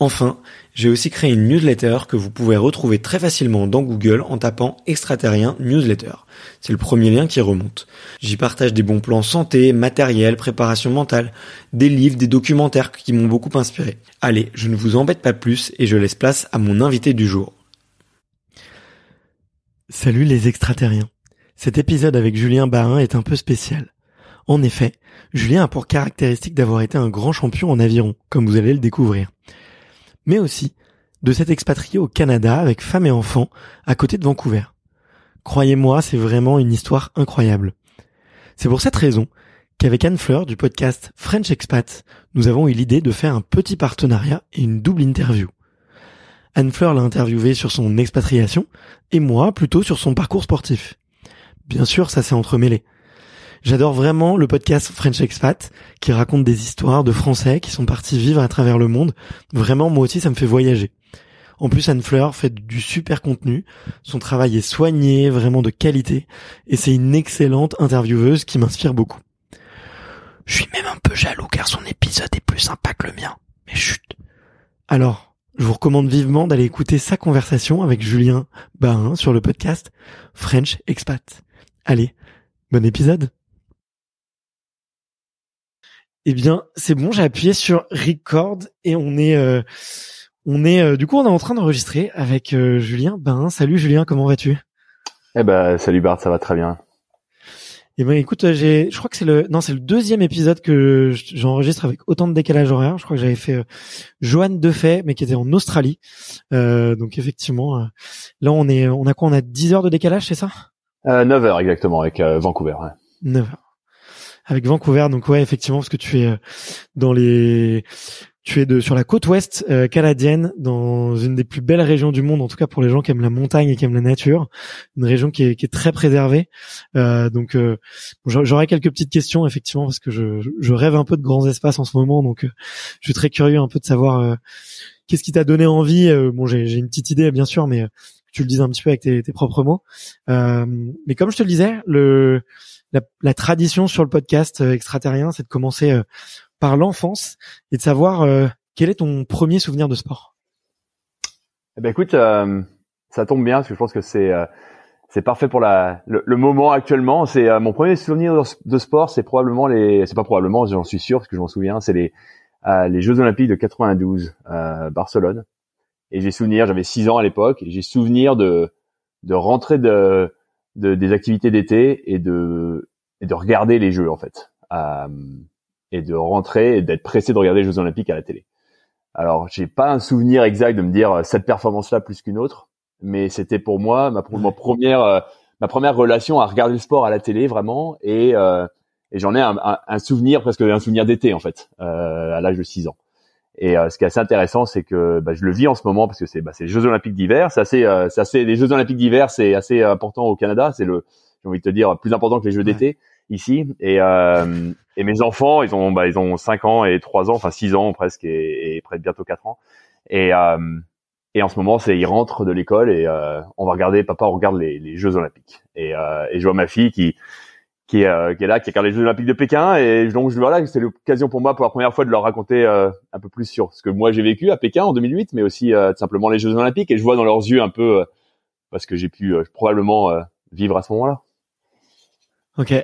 Enfin, j'ai aussi créé une newsletter que vous pouvez retrouver très facilement dans Google en tapant extraterrien newsletter. C'est le premier lien qui remonte. J'y partage des bons plans santé, matériel, préparation mentale, des livres, des documentaires qui m'ont beaucoup inspiré. Allez, je ne vous embête pas plus et je laisse place à mon invité du jour. Salut les extraterriens. Cet épisode avec Julien Barin est un peu spécial. En effet, Julien a pour caractéristique d'avoir été un grand champion en aviron, comme vous allez le découvrir mais aussi de s'être expatrié au Canada avec femme et enfants à côté de Vancouver. Croyez-moi, c'est vraiment une histoire incroyable. C'est pour cette raison qu'avec Anne Fleur du podcast French Expat, nous avons eu l'idée de faire un petit partenariat et une double interview. Anne Fleur l'a interviewé sur son expatriation et moi plutôt sur son parcours sportif. Bien sûr, ça s'est entremêlé. J'adore vraiment le podcast French Expat qui raconte des histoires de Français qui sont partis vivre à travers le monde. Vraiment, moi aussi, ça me fait voyager. En plus, Anne Fleur fait du super contenu. Son travail est soigné, vraiment de qualité. Et c'est une excellente intervieweuse qui m'inspire beaucoup. Je suis même un peu jaloux car son épisode est plus sympa que le mien. Mais chut. Alors, je vous recommande vivement d'aller écouter sa conversation avec Julien Bain sur le podcast French Expat. Allez, bon épisode eh bien, c'est bon, j'ai appuyé sur record et on est, euh, on est, euh, du coup, on est en train d'enregistrer avec euh, Julien. Ben, salut Julien, comment vas-tu? Eh ben, salut Bart, ça va très bien. Eh ben, écoute, j'ai, je crois que c'est le, non, c'est le deuxième épisode que j'enregistre avec autant de décalage horaire. Je crois que j'avais fait Joanne Defay, mais qui était en Australie. donc effectivement, là, on est, on a quoi? On a 10 heures de décalage, c'est ça? 9 heures exactement avec Vancouver. Ouais. 9 heures avec Vancouver. Donc ouais, effectivement, parce que tu es euh, dans les, tu es de sur la côte ouest euh, canadienne, dans une des plus belles régions du monde, en tout cas pour les gens qui aiment la montagne et qui aiment la nature, une région qui est, qui est très préservée. Euh, donc euh, j'aurais quelques petites questions effectivement parce que je, je, rêve un peu de grands espaces en ce moment, donc je suis très curieux un peu de savoir qu'est-ce qui t'a donné envie. bon, j'ai une petite idée bien sûr, mais tu le dises un petit peu avec tes, tes propres mots. mais comme je te le disais, le la, la, tradition sur le podcast euh, extraterrien, c'est de commencer euh, par l'enfance et de savoir euh, quel est ton premier souvenir de sport? Eh ben écoute, ça tombe bien parce que je pense que c'est c'est parfait pour la le, moment actuellement. C'est mon premier souvenir de, sport, c'est probablement les, c'est pas probablement, j'en suis sûr parce que je m'en souviens, c'est les les Jeux Olympiques de 92 Barcelone. Et j'ai souvenir, j'avais 6 ans à l'époque, j'ai souvenir de de rentrer de de, des activités d'été et de, et de regarder les jeux en fait. Euh, et de rentrer et d'être pressé de regarder les Jeux Olympiques à la télé. Alors, j'ai pas un souvenir exact de me dire euh, cette performance-là plus qu'une autre, mais c'était pour moi ma, première euh, ma première relation à regarder le sport à la télé vraiment et, euh, et j'en ai un, souvenir presque un souvenir d'été en fait à l'âge de 6 ans. Et ce qui est assez intéressant, c'est que bah, je le vis en ce moment parce que c'est bah, les Jeux Olympiques d'hiver. C'est assez, c'est assez les Jeux Olympiques d'hiver, c'est assez important au Canada. C'est le, j'ai envie de te dire, plus important que les Jeux d'été ici. Et, euh, et mes enfants, ils ont, bah, ils ont 5 ans et 3 ans, enfin 6 ans presque, et, et près bientôt 4 ans. Et, euh, et en ce moment, c'est ils rentrent de l'école et euh, on va regarder, papa, on regarde les, les Jeux Olympiques. Et, euh, et je vois ma fille qui qui est, euh, qui est là, qui regarde les Jeux Olympiques de Pékin. Et donc je voilà, c'est l'occasion pour moi, pour la première fois, de leur raconter euh, un peu plus sur ce que moi j'ai vécu à Pékin en 2008, mais aussi tout simplement les Jeux Olympiques. Et je vois dans leurs yeux un peu parce que j'ai pu probablement vivre à ce moment-là. Ok.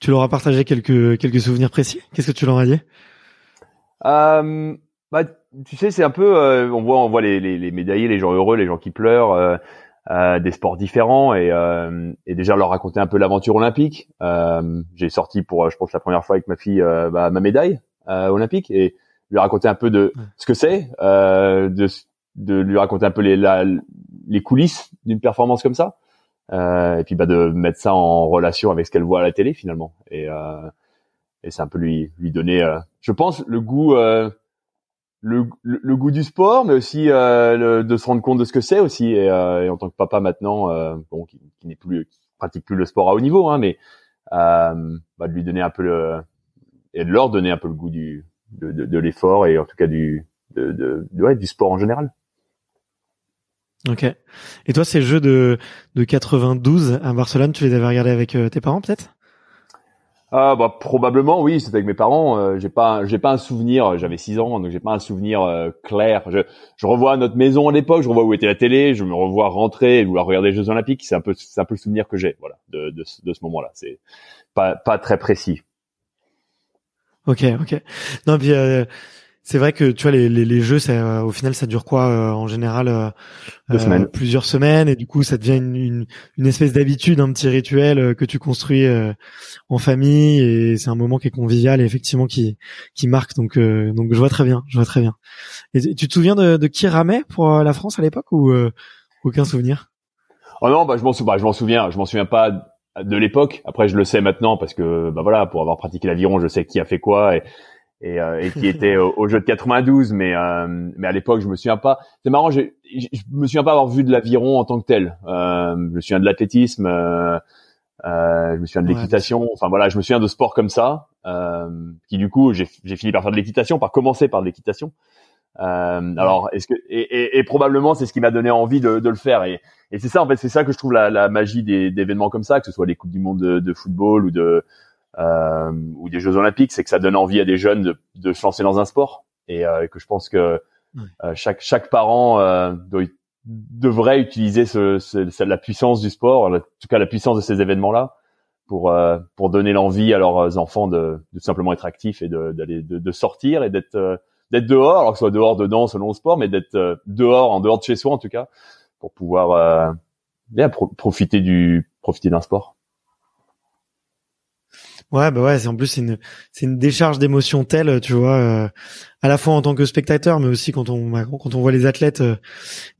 Tu leur as partagé quelques quelques souvenirs précis? Qu'est-ce que tu leur as dit? Euh, Bah, tu sais, c'est un peu, euh, on voit on voit les, les, les, médaillés, les gens heureux, les gens qui pleurent, euh, euh des sports différents et, euh, et déjà leur raconter un peu l'aventure olympique. J'ai sorti pour, je pense, la première fois avec ma fille bah, ma médaille olympique et lui raconter un peu de ce que c'est, de de lui raconter un peu les la, les coulisses d'une performance comme ça. Euh, et puis bah de mettre ça en relation avec ce qu'elle voit à la télé finalement et euh, et c'est un peu lui lui donner euh, je pense le goût euh, le, le, goût du sport mais aussi le, de se rendre compte de ce que c'est aussi. Et, et, en tant que papa maintenant bon qui, qui n'est plus qui pratique plus le sport à haut niveau hein, mais bah de lui donner un peu le et de leur donner un peu le goût du de, de, de l'effort et en tout cas du de, de, ouais, du sport en général. Ok. Et toi, ces jeux de, de 92 à Barcelone, tu les avais regardés avec euh, tes parents peut-être? Ah bah probablement oui, c'était avec mes parents. Euh, j'ai pas j'ai pas un souvenir. J'avais 6 ans, donc j'ai pas un souvenir euh, clair. Je, je revois notre maison à l'époque, je revois où était la télé, je me revois rentrer et vouloir regarder les Jeux Olympiques. C'est un peu c'est un peu le souvenir que j'ai, voilà, de, de, de ce moment-là. C'est pas pas très précis. Ok, ok. Non, puis c'est vrai que tu vois les, les, les jeux, ça, euh, au final, ça dure quoi euh, en général euh, semaines. plusieurs semaines, et du coup, ça devient une, une, une espèce d'habitude, un petit rituel que tu construis en famille, et c'est un moment qui est convivial et effectivement qui qui marque. Donc donc je vois très bien, je vois très bien. Et tu te souviens de, de qui ramait pour la France à l'époque ou aucun souvenir? Oh non, bah je m'en souviens, bah, je m'en souviens, je m'en souviens pas de l'époque. Après, je le sais maintenant parce que bah voilà, pour avoir pratiqué l'aviron, je sais qui a fait quoi et et, euh, et qui était au, jeu de 92 mais euh, mais à l'époque je me souviens pas. C'est marrant je, je me souviens pas avoir vu de l'aviron en tant que tel. Euh, je me souviens de l'athlétisme euh, euh, je me souviens de l'équitation. enfin voilà je me souviens de sports comme ça qui du coup j'ai fini par faire de l'équitation par commencer par de l'équitation. Alors est-ce que et, et, et probablement c'est ce qui m'a donné envie de, de le faire. Et, et c'est ça en fait c'est ça que je trouve la, la magie des d'événements comme ça que ce soit les coupes du monde de, de football ou de euh, ou des Jeux Olympiques, c'est que ça donne envie à des jeunes de, de se lancer dans un sport et euh, que je pense que euh, chaque chaque parent euh, doit, devrait utiliser ce, ce, la puissance du sport, en tout cas la puissance de ces événements-là, pour euh, pour donner l'envie à leurs enfants de, de simplement être actifs et de d'aller de, de, sortir et d'être d'être dehors, alors que ce soit dehors dedans selon le sport, mais d'être dehors en dehors de chez soi en tout cas, pour pouvoir bien profiter du profiter d'un sport. Ouais, bah ouais, en plus c'est une c'est une décharge d'émotions telle, tu vois, euh, à la fois en tant que spectateur, mais aussi quand on quand on voit les athlètes euh,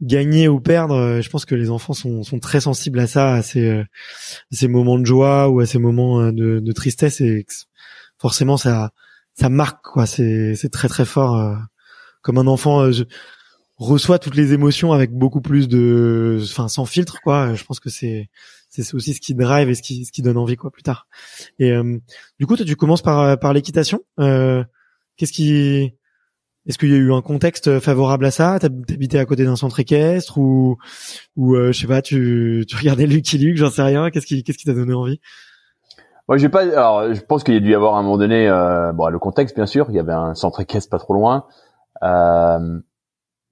gagner ou perdre. Euh, je pense que les enfants sont sont très sensibles à ça, à ces ces moments de joie ou à ces moments de, de tristesse et forcément ça ça marque quoi. C'est c'est très très fort. comme un enfant reçoit toutes les émotions avec beaucoup plus de, enfin sans filtre quoi. Je pense que c'est c'est aussi ce qui drive et ce qui, ce qui donne envie quoi plus tard. Et euh, du coup, toi, tu commences par euh, par l'équitation. Euh, Qu'est-ce qui est-ce qu'il y a eu un contexte favorable à ça? T'habitais à côté d'un centre équestre ou ou euh, je sais pas, tu tu regardais Lucky Luke, j'en sais rien. Qu'est-ce qui qu'est-ce qui t'a donné envie? Moi, j'ai pas. Alors, je pense qu'il y a dû y avoir à un moment donné, euh, bon, le contexte bien sûr. Il y avait un centre équestre pas trop loin. Euh,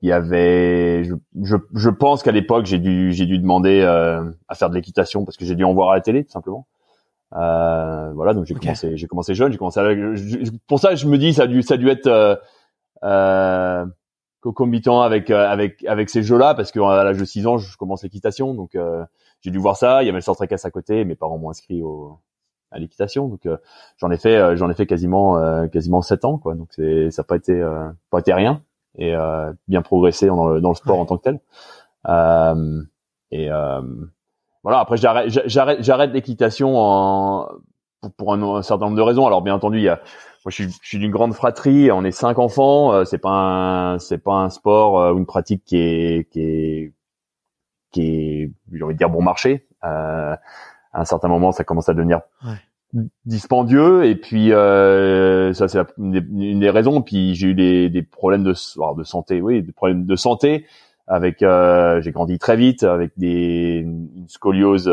il y avait je, je, je pense qu'à l'époque j'ai dû j'ai dû demander euh, à faire de l'équitation parce que j'ai dû en voir à la télé tout simplement euh, voilà donc j'ai commencé j'ai commencé jeune j'ai commencé à, pour ça je me dis ça a dû ça a dû être euh, euh, concomitant avec euh, avec avec ces jeux là parce que à l'âge de 6 ans je commence l'équitation donc euh, j'ai dû voir ça il y avait le centre équestre à côté mes parents m'ont inscrit au à l'équitation. Donc j'en ai fait j'en ai fait quasiment quasiment sept ans quoi. Donc c'est ça n'a pas été pas été rien et bien progressé dans le, dans le sport en tant que tel. et voilà après j'arrête j'arrête j'arrête l'équitation en pour, un, certain nombre de raisons. Alors bien entendu, il y a, moi je suis, je suis d'une grande fratrie, on est cinq enfants, euh, c'est pas un, c'est pas un sport euh, ou une pratique qui est, qui est, qui est, j'ai envie de dire bon marché. Euh, à un certain moment, ça commence à devenir dispendieux et puis euh, ça c'est une, des raisons. Puis j'ai eu des, des problèmes de, de santé, oui, des problèmes de santé avec, euh, j'ai grandi très vite avec des une scoliose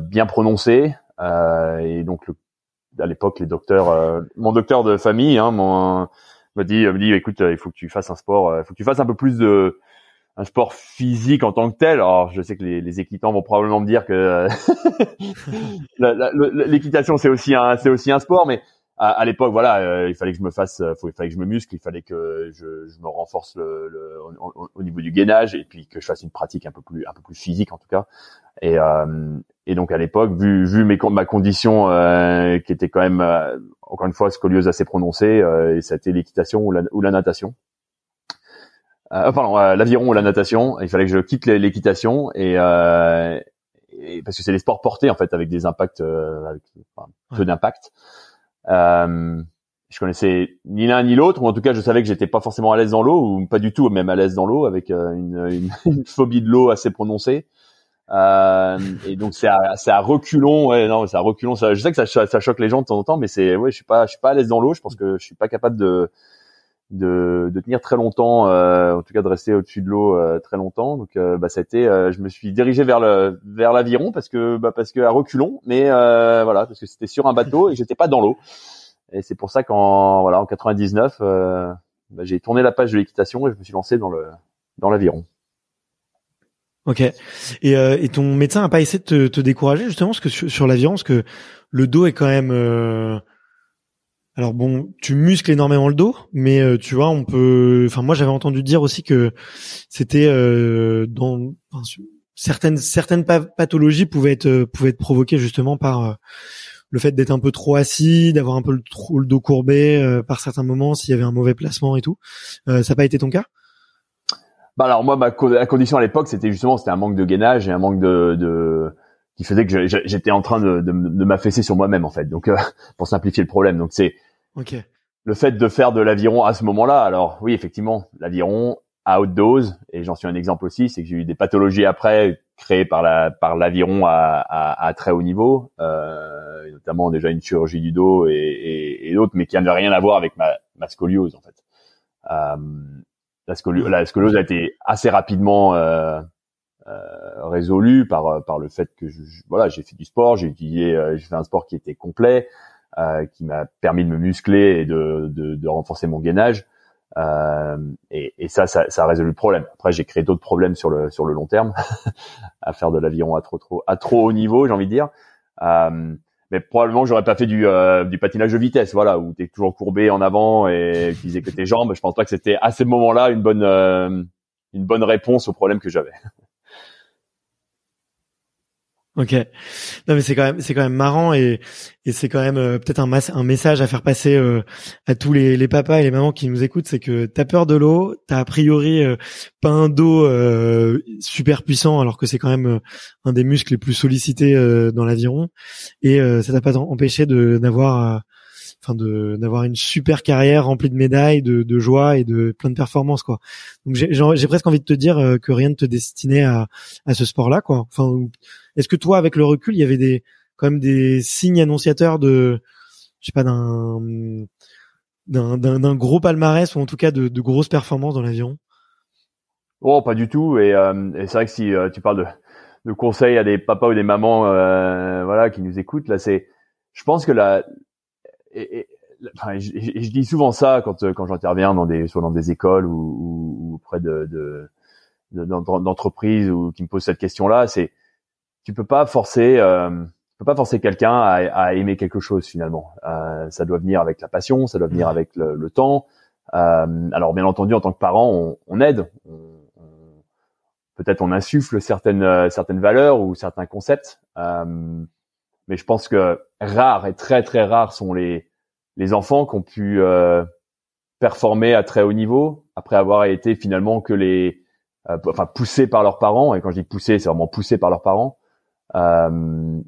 bien prononcée. Euh, et donc à l'époque, les docteurs, euh, mon docteur de famille, hein, dit, me dit, écoute, il faut que tu fasses un sport, il faut que tu fasses un peu plus de un sport physique en tant que tel. Alors, je sais que les, les équitants vont probablement me dire que l'équitation c'est aussi un c'est aussi un sport, mais à, l'époque, voilà, euh, il fallait que je me fasse, euh, il fallait que je me muscle, il fallait que je, je me renforce le, le au, niveau du gainage et puis que je fasse une pratique un peu plus, un peu plus physique en tout cas. Et, euh, et donc à l'époque, vu, vu mes, ma condition qui était quand même, encore une fois, scoliose assez prononcée, et ça a été l'équitation ou la, ou la natation. Pardon, l'aviron ou la natation. Il fallait que je quitte l'équitation et, et parce que c'est des sports portés en fait avec des impacts, avec enfin, peu d'impact. Euh, je connaissais ni l'un ni l'autre, ou en tout cas je savais que j'étais pas forcément à l'aise dans l'eau, ou pas du tout même à l'aise dans l'eau, avec euh, une, une, phobie de l'eau assez prononcée. Euh, et donc c'est à, à reculons, ouais non c'est à reculons. Ça, je sais que ça, ça choque les gens de temps en temps, mais c'est ouais je suis pas je suis pas à l'aise dans l'eau. Je pense que je suis pas capable de de, de tenir très longtemps, euh, en tout cas de rester au-dessus de l'eau euh, très longtemps. Donc euh, bah ça a été, je me suis dirigé vers le vers l'aviron parce que bah parce que à reculons, mais voilà parce que c'était sur un bateau et j'étais pas dans l'eau. Et c'est pour ça qu'en voilà en 99, bah, j'ai tourné la page de l'équitation et je me suis lancé dans le dans l'aviron. Ok. Et, et ton médecin a pas essayé de te, te décourager justement parce que sur, sur l'aviron, parce que le dos est quand même alors bon, tu muscles énormément le dos, mais euh, tu vois, on peut. Enfin, moi, j'avais entendu dire aussi que c'était euh, dans certaines certaines pathologies pouvaient être euh, pouvaient être provoquées justement par le fait d'être un peu trop assis, d'avoir un peu le, le dos courbé par certains moments s'il y avait un mauvais placement et tout. ça n'a pas été ton cas? Bah alors moi, ma la condition à l'époque, c'était justement c'était un manque de gainage et un manque de, de qui faisait que j'étais en train de, de, de m'affaisser sur moi-même en fait. Donc euh, pour simplifier le problème, donc c'est okay. le fait de faire de l'aviron à ce moment-là. Alors oui, effectivement, l'aviron à haute dose, et j'en suis un exemple aussi, c'est que j'ai eu des pathologies après créées par la par l'aviron à, à, à, très haut niveau, euh, notamment déjà une chirurgie du dos et, et, et d'autres, mais qui n'avaient rien à voir avec ma, ma scoliose en fait. Euh, la, scoliose, la scoliose a été assez rapidement euh, euh, résolu par par le fait que je, voilà j'ai fait du sport, j'ai étudié, euh, j'ai fait un sport qui était complet, euh, qui m'a permis de me muscler et de, de, de renforcer mon gainage. Euh, et, et ça, ça, ça, a résolu le problème. Après, j'ai créé d'autres problèmes sur le sur le long terme, à faire de l'aviron à trop trop à trop haut niveau, j'ai envie de dire. Euh, mais probablement, j'aurais pas fait du, euh, du patinage de vitesse, voilà, où t'es toujours courbé en avant et utiliser que tes jambes. Je pense pas que c'était à ce moment-là une bonne une bonne réponse au problème que j'avais. Ok. Non mais c'est quand même c'est quand même marrant et et c'est quand même euh, peut-être un, un message à faire passer euh, à tous les, les papas et les mamans qui nous écoutent, c'est que t'as peur de l'eau, t'as a priori euh, pas un dos super puissant alors que c'est quand même un des muscles les plus sollicités dans l'aviron et ça t'a pas empêché de d'avoir enfin de d'avoir une super carrière remplie de médailles, de, de joie et de plein de performances quoi. Donc j'ai presque envie de te dire euh, que rien ne te destinait à à ce sport-là quoi. Enfin, est-ce que toi avec le recul, il y avait des quand même des signes annonciateurs de je sais pas d'un d'un d'un gros palmarès ou en tout cas de, de grosses performances dans l'avion? Oh, pas du tout. Et, euh, et c'est vrai que si euh, tu parles de, de conseils à des papas ou des mamans, euh, voilà, qui nous écoutent, là, c'est, je pense que la, et, et enfin, je, je, dis souvent ça quand quand j'interviens dans des soit dans des écoles ou, ou, ou auprès de, de, d'entreprises ou qui me posent cette question-là, c'est tu peux pas forcer euh, tu peux pas forcer quelqu'un à, à, aimer quelque chose finalement. Euh, ça doit venir avec la passion, ça doit venir avec le, le temps. Euh, alors bien entendu, en tant que parent, on, on aide, on, on, peut-être on insuffle certaines certaines valeurs ou certains concepts. Euh, mais je pense que rares et très très rares sont les les enfants qui ont pu euh, performer à très haut niveau après avoir été finalement que les euh, enfin poussés par leurs parents. Et quand je dis poussés c'est vraiment poussés par leurs parents. Euh,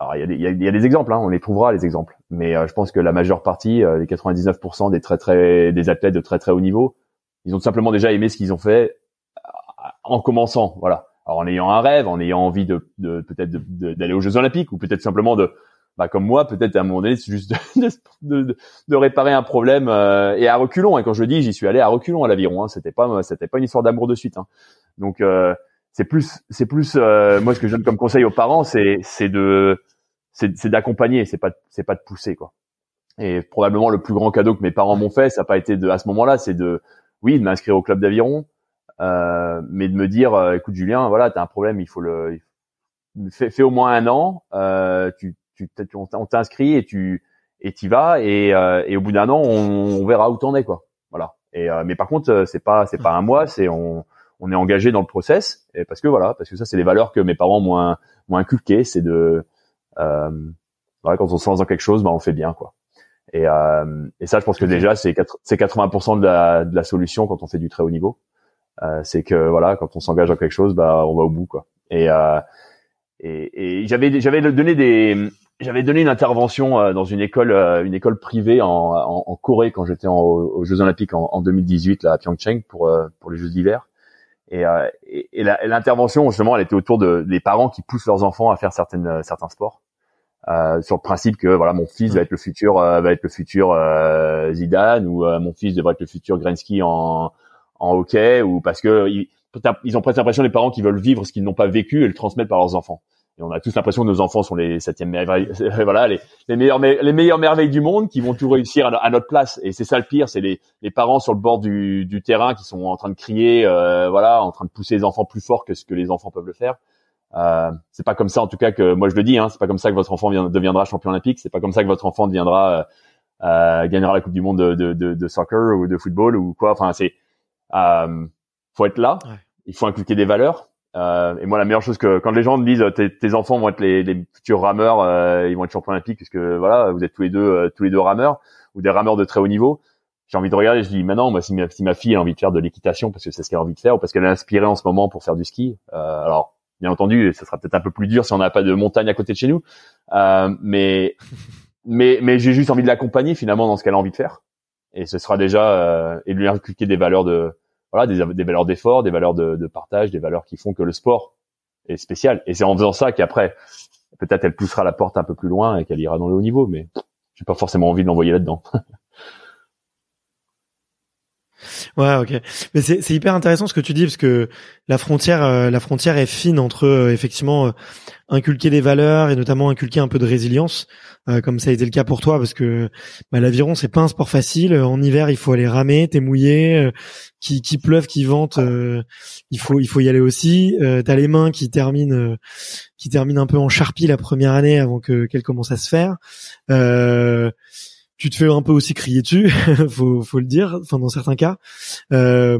alors il y a, des, il y a, des exemples hein, on les trouvera les exemples. Mais je pense que la majeure partie les 99% des très très des athlètes de très très haut niveau ils ont simplement déjà aimé ce qu'ils ont fait en commençant voilà alors en ayant un rêve en ayant envie de, de peut-être d'aller aux Jeux Olympiques ou peut-être simplement de bah, comme moi, peut-être à un moment donné, c'est juste de, de, de, réparer un problème euh, et à reculons. Et quand je le dis, j'y suis allé à reculons à l'aviron. Hein. C'était pas, c'était pas une histoire d'amour de suite. Hein. Donc euh, c'est plus, c'est plus euh, moi ce que je donne comme conseil aux parents, c'est, c'est de, c'est, d'accompagner, c'est pas, c'est pas de pousser quoi. Et probablement le plus grand cadeau que mes parents m'ont fait, ça n'a pas été de, à ce moment-là, c'est de, oui, de m'inscrire au club d'aviron, mais de me dire, écoute Julien, voilà, t'as un problème, il faut le, fais, fais au moins un an, euh, tu tu, on t'inscrit et tu et t'y vas et, euh, et au bout d'un an on, verra où t'en es quoi. Voilà. Et euh, mais par contre euh, c'est pas c'est pas un mois, c'est on on est engagé dans le process et parce que voilà parce que ça c'est les valeurs que mes parents m'ont m'ont inculqué, c'est de euh, voilà, quand on se lance dans quelque chose, bah on fait bien quoi. Et, euh, et ça, je pense que déjà, c'est c'est 80% de la, de la solution quand on fait du très haut niveau. Euh, c'est que voilà, quand on s'engage dans quelque chose, bah on va au bout quoi. Et, euh, et, et j'avais j'avais donné des j'avais donné une intervention euh, dans une école, euh, une école privée en, en, en Corée quand j'étais aux Jeux Olympiques en, en, 2018 là à Pyeongchang pour euh, pour les Jeux d'hiver. Et, et, et l'intervention justement, elle était autour de des parents qui poussent leurs enfants à faire certaines certains sports. Euh, sur le principe que voilà mon fils va être le futur va être le futur Zidane ou mon fils devrait être le futur Gretzky en en hockey ou parce que ils, ils ont presque l'impression les parents qui veulent vivre ce qu'ils n'ont pas vécu et le transmettre par leurs enfants et on a tous l'impression que nos enfants sont les septièmes merveilles, voilà, les, les meilleures, les meilleures merveilles du monde qui vont tout réussir à, notre place. Et c'est ça le pire, c'est les, les parents sur le bord du, du terrain qui sont en train de crier, euh, voilà, en train de pousser les enfants plus fort que ce que les enfants peuvent le faire. Euh, c'est pas comme ça, en tout cas, que moi je le dis, hein, c'est pas comme ça que votre enfant deviendra champion olympique, c'est pas comme ça que votre enfant deviendra, euh, euh, gagnera la Coupe du Monde de, de, de, de, soccer ou de football ou quoi. Enfin, c'est, euh, faut être là, il faut inculquer des valeurs. Euh, et moi, la meilleure chose que quand les gens me disent tes, tes enfants vont être les, les futurs rameurs, euh, ils vont être champions olympiques puisque voilà, vous êtes tous les deux euh, tous les deux rameurs ou des rameurs de très haut niveau. J'ai envie de regarder, je dis maintenant, moi, si ma, si ma fille a envie de faire de l'équitation parce que c'est ce qu'elle a envie de faire ou parce qu'elle est inspirée en ce moment pour faire du ski, euh, alors bien entendu, ça sera peut-être un peu plus dur si on n'a pas de montagne à côté de chez nous, mais mais mais j'ai juste envie de l'accompagner finalement dans ce qu'elle a envie de faire et ce sera déjà et de lui inculquer des valeurs de voilà des, des valeurs d'effort, des valeurs de, de, partage, des valeurs qui font que le sport est spécial. Et c'est en faisant ça qu'après, peut-être elle poussera la porte un peu plus loin et qu'elle ira dans le haut niveau. Mais j'ai pas forcément envie de l'envoyer là-dedans. Ouais, ok. Mais c'est hyper intéressant ce que tu dis parce que la frontière euh, la frontière est fine entre euh, effectivement euh, inculquer des valeurs et notamment inculquer un peu de résilience comme ça a été le cas pour toi parce que bah, l'aviron c'est pas un sport facile. En hiver il faut aller ramer, t'es mouillé, qui qui pleuve, qui vente, il faut il faut y aller aussi. T'as les mains qui terminent qui terminent un peu en charpie la première année avant que qu'elle commence à se faire tu te fais un peu aussi crier dessus, faut, faut le dire, enfin dans certains cas. Euh,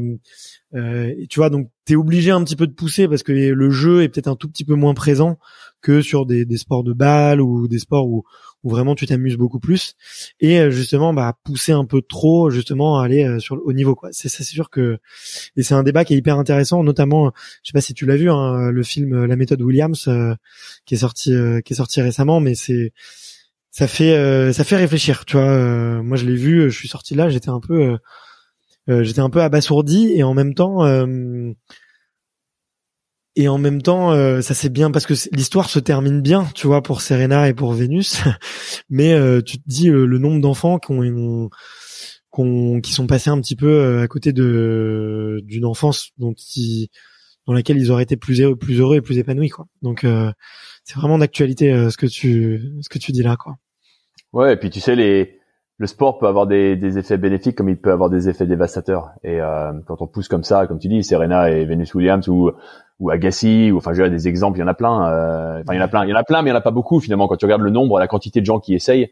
euh, tu vois, donc t'es obligé un petit peu de pousser parce que le jeu est peut-être un tout petit peu moins présent que sur des, des sports de balle ou des sports où, où vraiment tu t'amuses beaucoup plus. Et euh, justement, bah pousser un peu trop, justement, aller euh, sur le haut niveau. Quoi. C'est, c'est sûr que et c'est un débat qui est hyper intéressant, notamment, je sais pas si tu l'as vu, hein, le film La méthode Williams euh, qui est sorti, qui est sorti récemment, mais c'est ça fait euh, ça fait réfléchir tu vois euh, moi je l'ai vu je suis sorti là j'étais un peu euh, j'étais un peu abasourdi et en même temps et en même temps ça c'est bien parce que l'histoire se termine bien tu vois pour Serena et pour Vénus. Mais tu te dis le nombre d'enfants qui ont, qui sont passés un petit peu à côté de d'une enfance dont ils dans laquelle ils auraient été plus heureux, plus heureux et plus épanouis quoi. Donc c'est vraiment d'actualité ce que tu ce que tu dis là quoi. Ouais, et puis tu sais, les, le sport peut avoir des, des effets bénéfiques comme il peut avoir des effets dévastateurs. Et euh, quand on pousse comme ça, comme tu dis, Serena et Venus Williams ou ou Agassi, ou enfin j'ai des exemples, il y en a plein. Euh, enfin il y en a plein, il y en a plein, mais il y en a pas beaucoup finalement. Quand tu regardes le nombre, la quantité de gens qui essayent,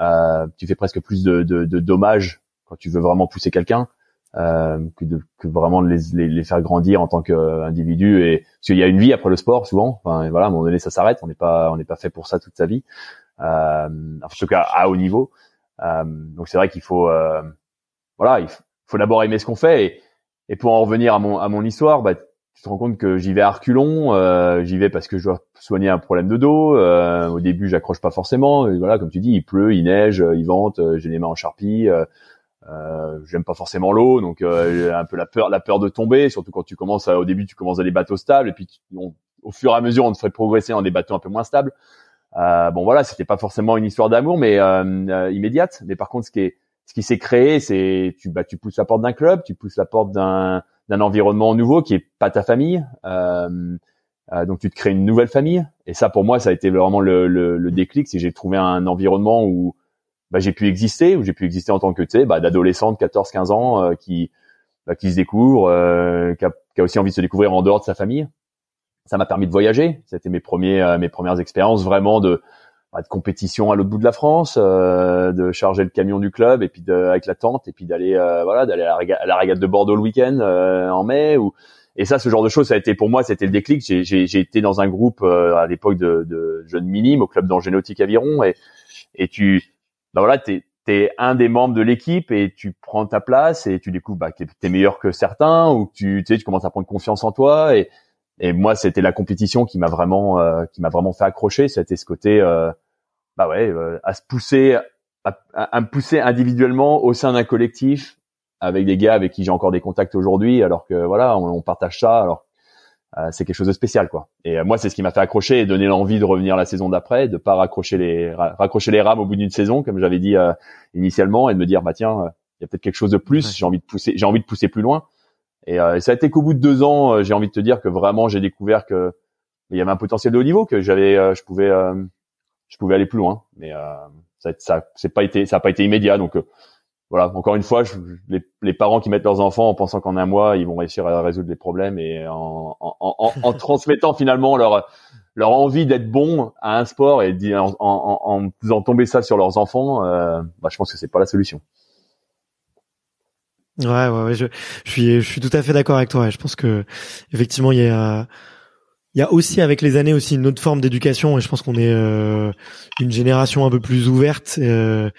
euh, tu fais presque plus de, de, de dommages quand tu veux vraiment pousser quelqu'un. Euh, que, de, que vraiment de les, les, faire grandir en tant qu'individu et parce qu'il y a une vie après le sport souvent enfin voilà à un moment donné ça s'arrête on n'est pas on n'est pas fait pour ça toute sa vie en tout cas à haut niveau euh, donc c'est vrai qu'il faut euh, voilà il faut, d'abord aimer ce qu'on fait et, et pour en revenir à mon à mon histoire bah tu te rends compte que j'y vais à reculons, euh, j'y vais parce que je dois soigner un problème de dos. Euh, au début, j'accroche pas forcément. Voilà, comme tu dis, il pleut, il neige, il vente, j'ai les mains en charpie. Euh, j'aime pas forcément l'eau, donc euh, un peu la peur, la peur de tomber, surtout quand tu commences au début, tu commences à des bateaux stables, et puis au fur et à mesure, on te ferait progresser dans des bateaux un peu moins stables. Euh, bon voilà, c'était pas forcément une histoire d'amour, mais euh, immédiate. Mais par contre, ce qui est, ce qui s'est créé, c'est tu bah tu pousses la porte d'un club, tu pousses la porte d'un d'un environnement nouveau qui est pas ta famille. donc tu te crées une nouvelle famille. Et ça, pour moi, ça a été vraiment le, le, le déclic. Si j'ai trouvé un environnement où bah, j'ai pu exister, ou j'ai pu exister en tant que tu sais, bah, d'adolescente 14-15 ans euh, qui bah, qui se découvre, euh, qui, a, qui, a, aussi envie de se découvrir en dehors de sa famille. Ça m'a permis de voyager. C'était mes premiers euh, mes premières expériences vraiment de bah, de compétition à l'autre bout de la France, de charger le camion du club et puis de, avec la tente et puis d'aller voilà d'aller à, la régate de Bordeaux le week-end en mai ou et ça, ce genre de choses, ça a été pour moi, c'était le déclic. J'ai été dans un groupe à l'époque de, de jeunes minimes au club d'Angers Nautique Aviron, et, et tu, bah voilà, t'es es un des membres de l'équipe et tu prends ta place et tu découvres bah, que t'es meilleur que certains ou que tu, tu sais, tu commences à prendre confiance en toi. Et et moi c'était la compétition qui m'a vraiment euh, qui m'a vraiment fait accrocher. C'était ce côté euh, bah ouais euh, à se pousser à, à, me pousser individuellement au sein d'un collectif avec des gars avec qui j'ai encore des contacts aujourd'hui alors que voilà on, on partage ça alors c'est quelque chose de spécial quoi. Et euh, moi c'est ce qui m'a fait accrocher et donner l'envie de revenir la saison d'après, de pas raccrocher les raccrocher les rames au bout d'une saison comme j'avais dit euh, initialement et de me dire bah tiens il y a peut-être quelque chose de plus, j'ai envie de pousser j'ai envie de pousser plus loin. Et, ça a été qu'au bout de deux ans j'ai envie de te dire que vraiment j'ai découvert que il y avait un potentiel de haut niveau que j'avais je pouvais je pouvais aller plus loin mais ça ça c'est pas été ça a pas été immédiat donc voilà, encore une fois, je, les, les, parents qui mettent leurs enfants en pensant qu'en un mois ils vont réussir à résoudre les problèmes et en, en, en, en transmettant finalement leur leur envie d'être bon à un sport et en, en, faisant tomber ça sur leurs enfants, euh, bah, je pense que c'est pas la solution. Ouais, ouais, ouais je, je suis, je suis tout à fait d'accord avec toi. Je pense que effectivement, il y a, il y a aussi avec les années aussi une autre forme d'éducation et je pense qu'on est euh, une génération un peu plus ouverte euh,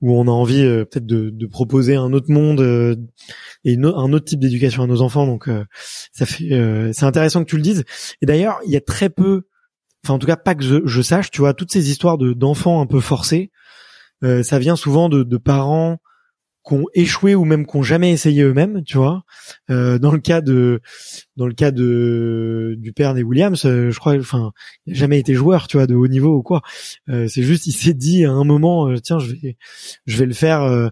où on a envie euh, peut-être de, de, proposer un autre monde et un autre type d'éducation à nos enfants. Donc ça fait c'est intéressant que tu le dises. Et d'ailleurs il y a très peu enfin en tout cas pas que je, je sache tu vois toutes ces histoires de d'enfants un peu forcés ça vient souvent de, de parents qu'on échoué ou même qu'on jamais essayé eux-mêmes, tu vois. Euh, dans le cas de, dans le cas de du père des Williams, euh, je crois, enfin, il a jamais été joueur, tu vois, de haut niveau ou quoi. Euh, c'est juste, il s'est dit à un moment, euh, tiens, je vais, je vais le faire. Euh,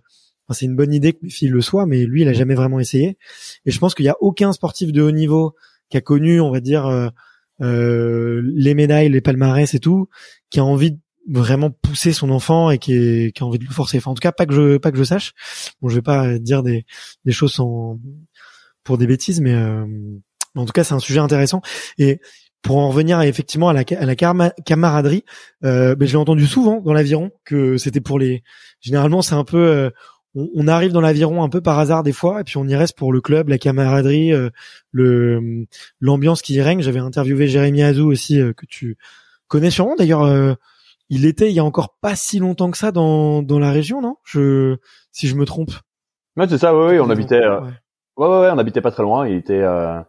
c'est une bonne idée que mes filles le soient, mais lui, il a jamais vraiment essayé. Et je pense qu'il y a aucun sportif de haut niveau qui a connu, on va dire, les médailles, les palmarès et tout, qui a envie de vraiment pousser son enfant et qui, est, qui a envie de le forcer. Enfin, en tout cas, pas que je pas que je sache. Bon, je vais pas dire des, des choses sans, pour des bêtises, mais euh, en tout cas, c'est un sujet intéressant. Et pour en revenir effectivement à la, à la camaraderie, euh, ben, je l'ai entendu souvent dans l'aviron que c'était pour les. Généralement, c'est un peu. Euh, on, arrive dans l'aviron un peu par hasard des fois, et puis on y reste pour le club, la camaraderie, euh, le l'ambiance qui y règne. J'avais interviewé Jérémy Azou aussi que tu connais sûrement d'ailleurs il était il y a encore pas si longtemps que ça dans, dans la région, non? Je si je me trompe. Ouais, c'est ça. Oui, oui, on habitait. Euh, ouais. ouais. ouais, on habitait pas très loin. Il était. Euh,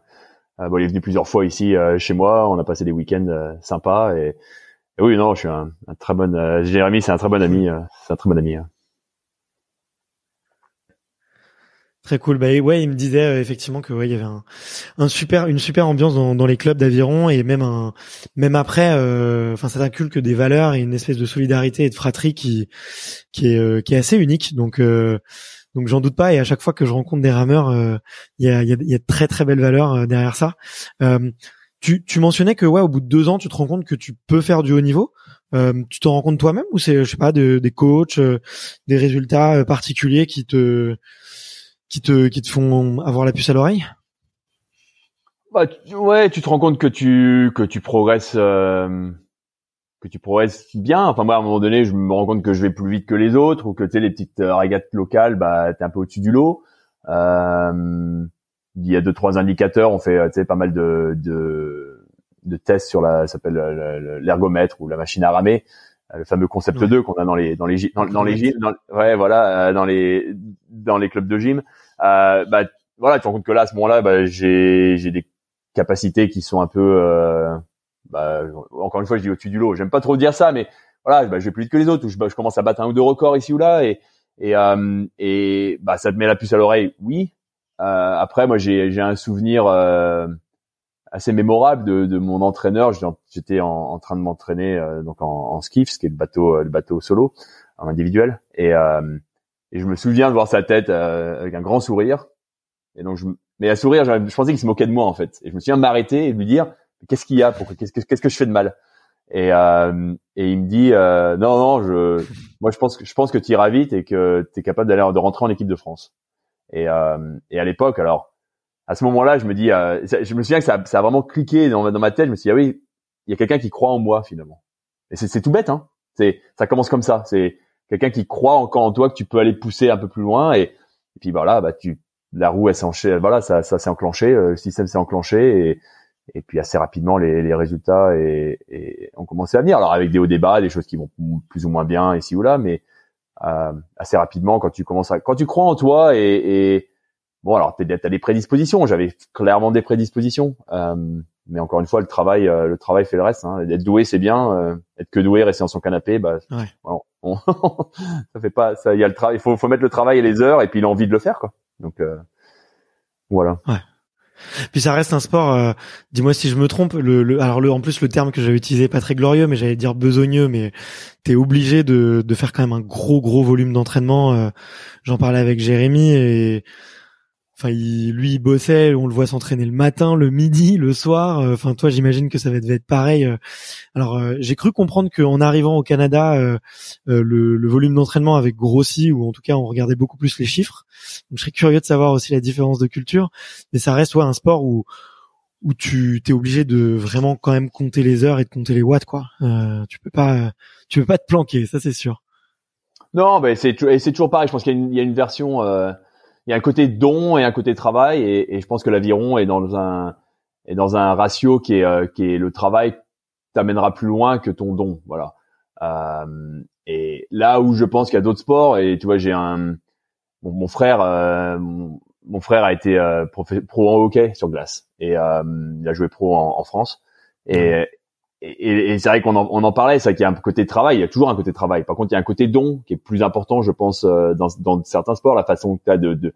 euh, bon, il est venu plusieurs fois ici chez moi. On a passé des week-ends sympas et, oui, non, je suis un, un très bon. Jérémy, c'est un très bon ami. c'est un très bon ami. Hein. Très cool. Bah ouais, il me disait euh, effectivement que ouais, il y avait un, un super, une super ambiance dans, dans les clubs d'aviron et même un, même après, euh, enfin, ça inculque des valeurs et une espèce de solidarité et de fratrie qui, qui est, euh, qui est assez unique. Donc, donc j'en doute pas. Et à chaque fois que je rencontre des rameurs, il y a, y, a, y a de très très belles valeurs derrière ça. tu, tu mentionnais que ouais, au bout de deux ans, tu te rends compte que tu peux faire du haut niveau. tu te rends compte toi-même ou c'est, je sais pas, de, des coachs, des résultats particuliers qui te qui te qui te font avoir la puce à l'oreille? Bah, ouais, tu te rends compte que tu que tu progresses euh, que tu progresses bien. Enfin moi à un moment donné, je me rends compte que je vais plus vite que les autres ou que tu sais les petites euh, régates locales, bah t'es un peu au-dessus du lot. Euh, il y a deux trois indicateurs. On fait tu sais pas mal de, de, de tests sur la ça s'appelle l'ergomètre ou la machine à ramer, le fameux concept 2 qu'on a dans les dans les dans, dans les gyms, ouais voilà dans les dans les clubs de gym. Euh, bah voilà, tu te rends compte que là à ce moment-là, bah, j'ai j'ai des capacités qui sont un peu euh, bah, encore une fois, je dis au-dessus du lot. J'aime pas trop dire ça, mais voilà, bah, je vais plus vite que les autres. je, bah, commence à battre un ou deux records ici ou là, et et euh, et bah ça te met la puce à l'oreille, oui. Euh, après, moi, j'ai j'ai un souvenir euh, assez mémorable de, de mon entraîneur. J'étais en, en, train de m'entraîner euh, donc en, en skiff, ce qui est le bateau le bateau solo, en individuel, et et je me souviens de voir sa tête avec un grand sourire. Et donc, je, mais à sourire, je pensais qu'il se moquait de moi en fait. Et je me souviens m'arrêter et lui dire qu'est-ce qu'il y a qu'est-ce que qu'est-ce que je fais de mal? Et euh, et il me dit euh, non non je moi je pense que je pense que tu iras vite et que tu es capable d'aller de rentrer en équipe de France et euh, et à l'époque alors à ce moment-là je me dis euh, je me souviens que ça, ça a vraiment cliqué dans, dans ma tête. Je me suis dit ah oui il y a quelqu'un qui croit en moi finalement et c'est tout bête hein. C'est ça commence comme ça. C'est quelqu'un qui croit encore en toi que tu peux aller pousser un peu plus loin et, et puis voilà bah tu la roue elle s'est voilà ça ça s'est enclenché le système s'est enclenché et et puis assez rapidement les, les résultats et, et, ont commencé à venir. Alors avec des hauts débats, des choses qui vont plus ou moins bien ici ou là, mais euh, assez rapidement quand tu commences à quand tu crois en toi et, et bon alors t'as as des prédispositions. J'avais clairement des prédispositions, euh, mais encore une fois le travail euh, le travail fait le reste. Hein. Être doué c'est bien, euh, être que doué rester dans son canapé, bah ouais. on, ça fait pas ça. Il y a le travail, il faut, faut mettre le travail et les heures et puis l'envie de le faire quoi. Donc euh, voilà. Ouais. Puis ça reste un sport. Euh, dis-moi si je me trompe. Le, alors le, en plus le terme que j'avais utilisé pas très glorieux, mais j'allais dire besogneux. Mais t'es obligé de, de faire quand même un gros gros volume d'entraînement. Euh, j'en parlais avec Jérémy et Enfin, lui, il bossait, on le voit s'entraîner le matin, le midi, le soir. Euh, enfin, toi, j'imagine que ça devait être pareil. Euh. Alors, euh, j'ai cru comprendre qu'en arrivant au Canada, le, volume d'entraînement avait grossi, ou en tout cas, on regardait beaucoup plus les chiffres. Donc, je serais curieux de savoir aussi la différence de culture. Mais ça reste ouais, un sport où où tu t'es obligé de vraiment quand même compter les heures et de compter les watts, quoi. tu peux pas, tu peux pas te planquer, ça c'est sûr. Non, mais c'est c'est toujours pareil. Je pense qu'il y, y, a une version il y a un côté don et un côté travail et, et je pense que l'aviron est dans un est dans un ratio qui est euh, qui est le travail t'amènera plus loin que ton don voilà. Euh, et là où je pense qu'il y a d'autres sports et tu vois j'ai un mon, frère euh, mon, frère a été euh, pro, en hockey sur glace et euh, il a joué pro en, en France et et, et c'est vrai qu'on en, on en parlait, c'est qu'il y a un côté travail, il y a toujours un côté travail. Par contre, il y a un côté don qui est plus important, je pense, euh, dans, dans certains sports, la façon que tu as de, de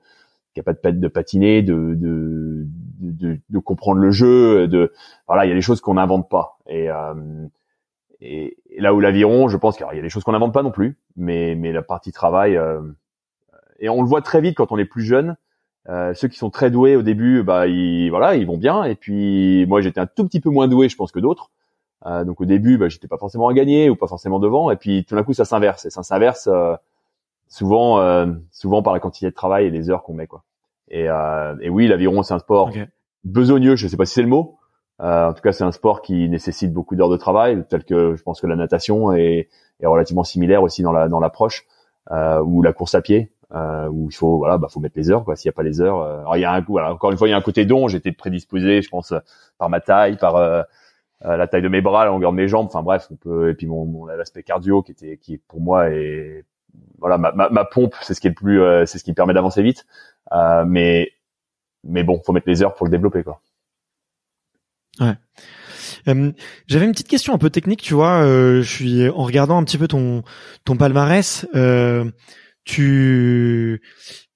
de, de patiner, de, de, de, de, comprendre le jeu, de voilà, il y a des choses qu'on n'invente pas. Et, euh, et, là où l'aviron, je pense qu'il y a des choses qu'on n'invente pas non plus, mais mais la partie travail euh, et on le voit très vite quand on est plus jeune. Euh, ceux qui sont très doués au début, bah ils voilà, ils vont bien. Et puis moi, j'étais un tout petit peu moins doué, je pense que d'autres. Euh, donc au début, bah, j'étais pas forcément à gagner ou pas forcément devant, et puis tout d'un coup ça s'inverse. Et ça s'inverse euh, souvent, euh, souvent par la quantité de travail et les heures qu'on met quoi. Et, et oui, l'aviron c'est un sport besogneux. Je sais pas si c'est le mot. en tout cas, c'est un sport qui nécessite beaucoup d'heures de travail, tel que je pense que la natation est, est relativement similaire aussi dans la dans l'approche ou la course à pied. Euh, où il faut voilà bah faut mettre les heures quoi s'il y a pas les heures alors il y a un voilà, encore une fois il y a un côté don j'étais prédisposé je pense par ma taille par euh, la taille de mes bras, la longueur de mes jambes, enfin bref, on peut et puis mon, mon l'aspect cardio qui était qui pour moi est voilà ma, ma, ma pompe, c'est ce qui est le plus euh, c'est ce qui me permet d'avancer vite. Euh, mais mais bon, faut mettre les heures pour le développer quoi. Ouais. Euh, J'avais une petite question un peu technique, tu vois. Euh, je suis en regardant un petit peu ton ton palmarès. Euh, tu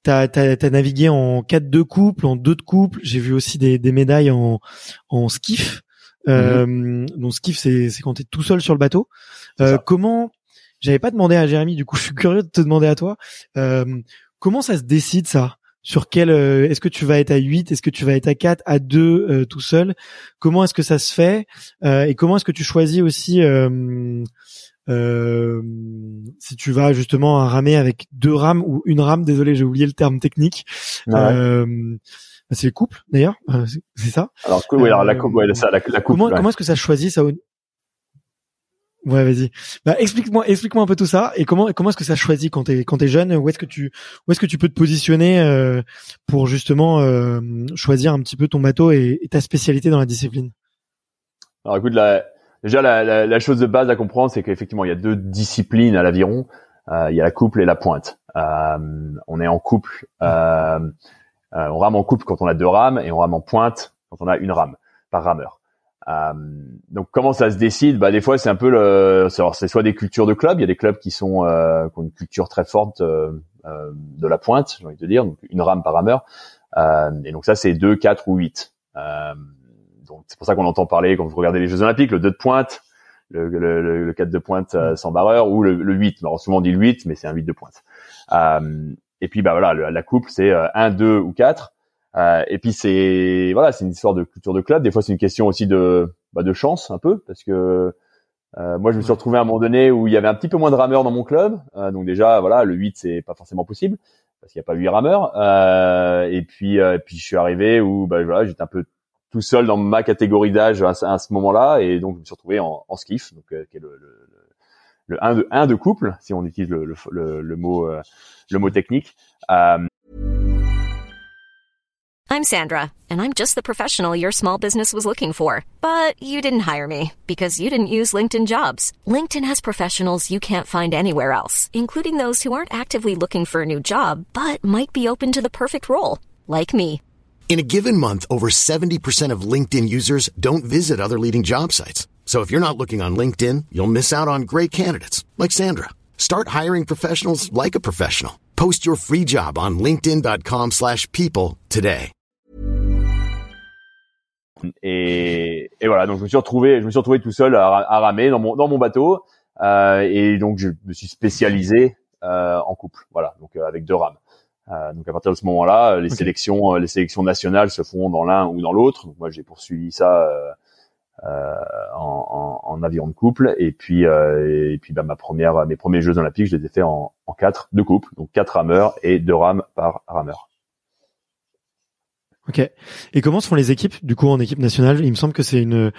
t'as as, navigué en 4 de couple, en 2 de couple. J'ai vu aussi des, des médailles en en skiff. Euh, mhm. Donc skiff, c'est c'est quand t'es tout seul sur le bateau. Euh, comment J'avais pas demandé à Jérémy, du coup, je suis curieux de te demander à toi. Euh, comment ça se décide ça? Sur quel euh, est-ce que tu vas être à 8 est-ce que tu vas être à 4 à 2 euh, tout seul? Comment est-ce que ça se fait? Euh, et comment est-ce que tu choisis aussi si tu vas justement à ramer avec deux rames ou une rame? Désolé j'ai oublié le terme technique c'est les couples d'ailleurs, euh, c'est ça. Alors, oui, alors la coupe, ouais, ça, la, coupe. Comment, comment est-ce que ça choisit ça Ouais, vas-y. Bah, explique-moi, explique-moi un peu tout ça et comment comment est-ce que ça choisit quand t'es quand t'es jeune Où est-ce que tu où est-ce que tu peux te positionner euh, pour justement euh, choisir un petit peu ton bateau et, ta spécialité dans la discipline? Alors, écoute, la, déjà la, la, la, chose de base à comprendre, c'est qu'effectivement il y a deux disciplines à l'aviron. Euh, il y a la couple et la pointe. Euh, on est en couple. Euh, on rame en couple quand on a deux rames et on rame en pointe quand on a une rame par rameur. Euh, donc comment ça se décide? Bah des fois c'est un peu le, c'est soit des cultures de clubs, il y a des clubs qui sont euh, qui ont une culture très forte euh, euh de la pointe, j'ai envie de dire, donc une rame par rameur. Euh, et donc ça c'est 2, 4 ou 8. donc c'est pour ça qu'on entend parler quand vous regardez les Jeux Olympiques, le 2 de pointe, le, le, le 4 de pointe sans barreur ou le, le 8. Alors souvent on dit le 8, mais c'est un 8 de pointe. Et puis bah voilà, la couple c'est 1, 2 ou 4. Euh, et puis c'est voilà, c'est une histoire de culture de club. Des fois, c'est une question aussi de bah, de chance un peu parce que euh, moi, je me suis retrouvé à un moment donné où il y avait un petit peu moins de rameurs dans mon club. Euh, donc déjà, voilà, le 8 c'est pas forcément possible parce qu'il n'y a pas 8 rameurs. Euh, et puis et puis je suis arrivé où bah voilà, j'étais un peu tout seul dans ma catégorie d'âge à, ce moment-là et donc je me suis retrouvé en, en skiff, donc qui est le, le, le 1 de 1 de couple si on utilise le, le, le mot euh, le mot technique. Euh, I'm Sandra, and I'm just the professional your small business was looking for. But you didn't hire me because you didn't use LinkedIn jobs. LinkedIn has professionals you can't find anywhere else, including those who aren't actively looking for a new job but might be open to the perfect role, like me. In a given month, over 70% of LinkedIn users don't visit other leading job sites. So if you're not looking on LinkedIn, you'll miss out on great candidates like Sandra. Start hiring professionals like a professional. Post your free job on linkedin.com/people today. Et, et, voilà, donc je me suis retrouvé, je me suis retrouvé tout seul à, à ramer dans mon dans mon bateau, euh, et donc je me suis spécialisé euh, en couple, voilà, donc euh, avec deux rames. Euh, donc à partir de ce moment-là, les sélections, euh, les sélections nationales se font dans l'un ou dans l'autre. Moi, j'ai poursuivi ça euh, en, en, en, avion de couple, et puis et puis bah, ma première, mes premiers Jeux olympiques, je les ai fait en, en quatre de couple, donc quatre rameurs et deux rames par rameur. Ok. Et comment se font les équipes du coup en équipe nationale? Il me semble que c'est une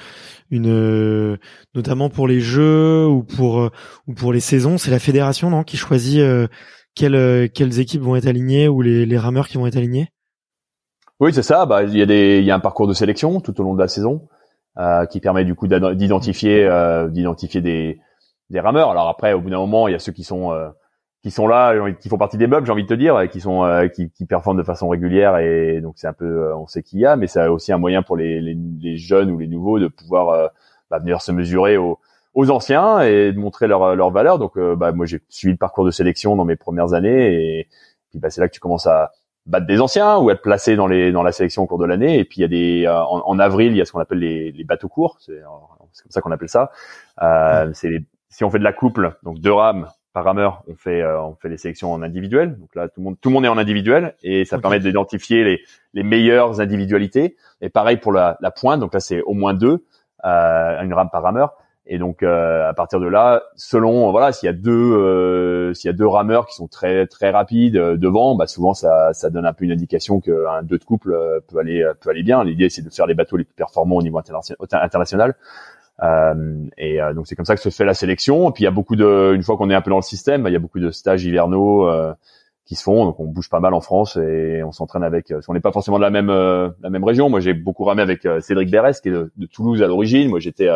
une notamment pour les jeux ou pour ou pour les saisons, c'est la fédération non? Qui choisit euh, quelles quelles équipes vont être alignées ou les, les rameurs qui vont être alignés. Oui, c'est ça. Bah il y a des il y a un parcours de sélection tout au long de la saison euh, qui permet du coup d'identifier euh, d'identifier des des rameurs. Alors après au bout d'un moment, il y a ceux qui sont euh, qui sont là, qui font partie des meubles, j'ai envie de te dire, qui sont euh, qui, qui performent de façon régulière et donc c'est un peu, euh, on sait qu'il y a, mais c'est aussi un moyen pour les, les, les, jeunes ou les nouveaux de pouvoir euh, bah, venir se mesurer aux, aux anciens et de montrer leur leur valeur. Donc bah, moi j'ai suivi le parcours de sélection dans mes premières années et puis bah, c'est là que tu commences à battre des anciens ou être placé dans les dans la sélection au cours de l'année. Et puis il y a des en, en, avril il y a ce qu'on appelle les, les bateaux courts, c'est comme ça qu'on appelle ça. Euh, c'est si on fait de la couple, donc deux rames par rameur, on fait euh, on fait les sélections en individuel. Donc là, tout le monde tout le monde est en individuel et ça permet d'identifier les les meilleures individualités. Et pareil pour la, la pointe. Donc là, c'est au moins deux, euh, une rame par rameur. Et donc euh, à partir de là, selon voilà, s'il y a deux euh, s'il y a deux rameurs qui sont très très rapides euh, devant, bah souvent ça ça donne un peu une indication qu'un deux de couple peut aller peut aller bien. L'idée c'est de faire les bateaux les plus performants au niveau international. Euh, et euh, donc c'est comme ça que se fait la sélection. Et puis il y a beaucoup de, une fois qu'on est un peu dans le système, bah, il y a beaucoup de stages hivernaux euh, qui se font. Donc on bouge pas mal en France et on s'entraîne avec. on n'est pas forcément de la même la même région. Moi j'ai beaucoup ramé avec Cédric Berès qui est de, Toulouse à l'origine. Moi j'étais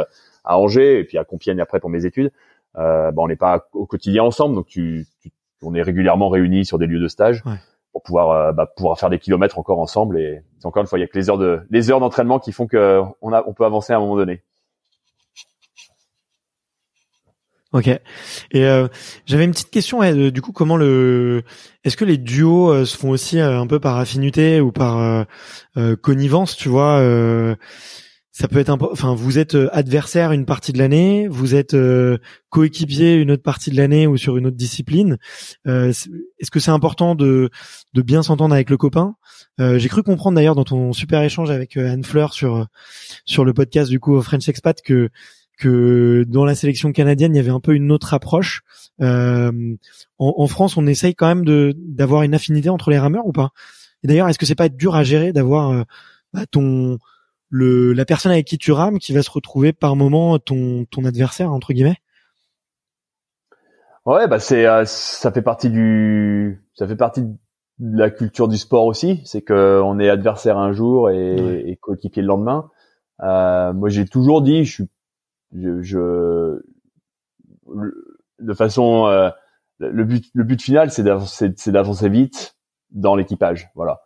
à Angers et puis à Compiègne après pour mes études. Euh, bah, on n'est pas au quotidien ensemble, donc tu, tu, on est régulièrement réunis sur des lieux de stage ouais. pour pouvoir bah, pouvoir faire des kilomètres encore ensemble. Et encore une fois, il y a que les heures de les heures d'entraînement qui font que on a on peut avancer à un moment donné. Ok. Et euh, j'avais une petite question. du coup, comment le Est-ce que les duos euh, se font aussi euh, un peu par affinité ou par connivence Tu vois, ça peut être un. Enfin, vous êtes adversaire une partie de l'année, vous êtes coéquipier une autre partie de l'année ou sur une autre discipline. Est-ce que c'est important de de bien s'entendre avec le copain? J'ai cru comprendre d'ailleurs dans ton super échange avec Anne Fleur sur sur le podcast du coup French Expat que que dans la sélection canadienne, il y avait un peu une autre approche. Euh, en, en, France, on essaye quand même de d'avoir une affinité entre les rameurs ou pas? Et d'ailleurs, est-ce que c'est pas dur à gérer d'avoir euh, bah, ton le la personne avec qui tu rames qui va se retrouver par moment ton ton adversaire entre guillemets? Ouais, bah c'est ça fait partie du ça fait partie de la culture du sport aussi, c'est que on est adversaire un jour et, et coéquipier le lendemain. moi, j'ai toujours dit, je suis je, je de façon euh, le but le but final c'est d'avancer c'est d'avancer vite dans l'équipage. Voilà.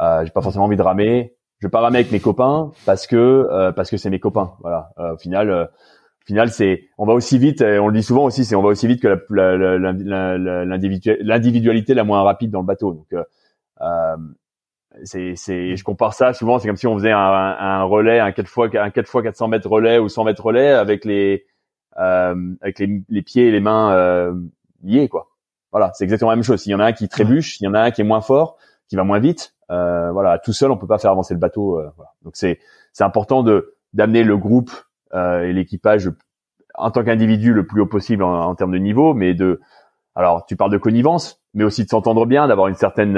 Euh, j'ai pas forcément envie de ramer je ramer avec mes copains parce que euh, parce que c'est mes copains voilà. Euh, au final euh, au final c'est on va aussi vite et on le dit souvent aussi c'est on va aussi vite que l'individualité la, la, la moins rapide dans le bateau. Donc euh, c'est c'est je compare ça souvent c'est comme si on faisait un, un relais un 4 fois un 4 fois 400 mètres relais ou 100 mètres relais avec les euh, avec les, les, pieds et les mains euh, liés quoi. Voilà c'est exactement la même chose. S'il y en a un qui trébuche il y en a un qui est moins fort qui va moins vite euh, voilà tout seul on peut pas faire avancer le bateau euh, voilà. donc c'est c'est important de d'amener le groupe euh, et l'équipage en tant qu'individu le plus haut possible en, en, termes de niveau mais de alors tu parles de connivence mais aussi de s'entendre bien d'avoir une certaine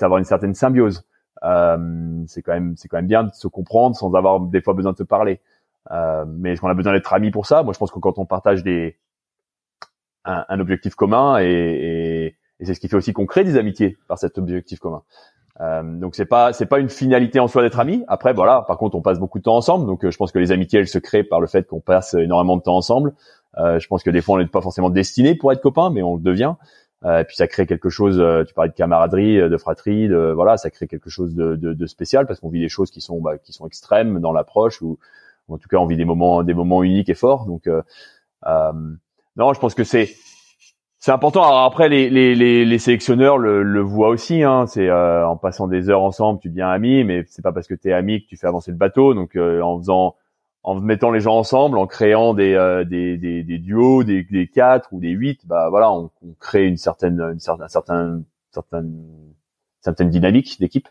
d'avoir une certaine symbiose euh, c'est quand même c'est quand même bien de se comprendre sans avoir des fois besoin de se parler. Euh, mais est-ce qu'on a besoin d'être amis pour ça? Moi, je pense que quand on partage des un, un objectif commun et, et, et c'est ce qui fait aussi qu'on crée des amitiés par cet objectif commun. Euh, donc c'est pas c'est pas une finalité en soi d'être amis. Après voilà, par contre on passe beaucoup de temps ensemble, donc euh, je pense que les amitiés elles se créent par le fait qu'on passe énormément de temps ensemble. Euh, je pense que des fois on n'est pas forcément destiné pour être copain, mais on le devient. Euh, et puis ça crée quelque chose. Tu parlais de camaraderie, de fratrie, de voilà, ça crée quelque chose de, de, de spécial parce qu'on vit des choses qui sont bah, qui sont extrêmes dans l'approche ou, en tout cas on vit des moments des moments uniques et forts. Donc non, je pense que c'est c'est important. Alors après, les, les, les, les sélectionneurs le, le, voient aussi. Hein. C'est en passant des heures ensemble, tu deviens ami, mais c'est pas parce que tu es ami que tu fais avancer le bateau. Donc en faisant en mettant les gens ensemble, en créant des, euh, des, des, des, duos, des, des quatre ou des huit, bah voilà, on, on crée une certaine, une certaine, certaine, certaine, certaine dynamique d'équipe.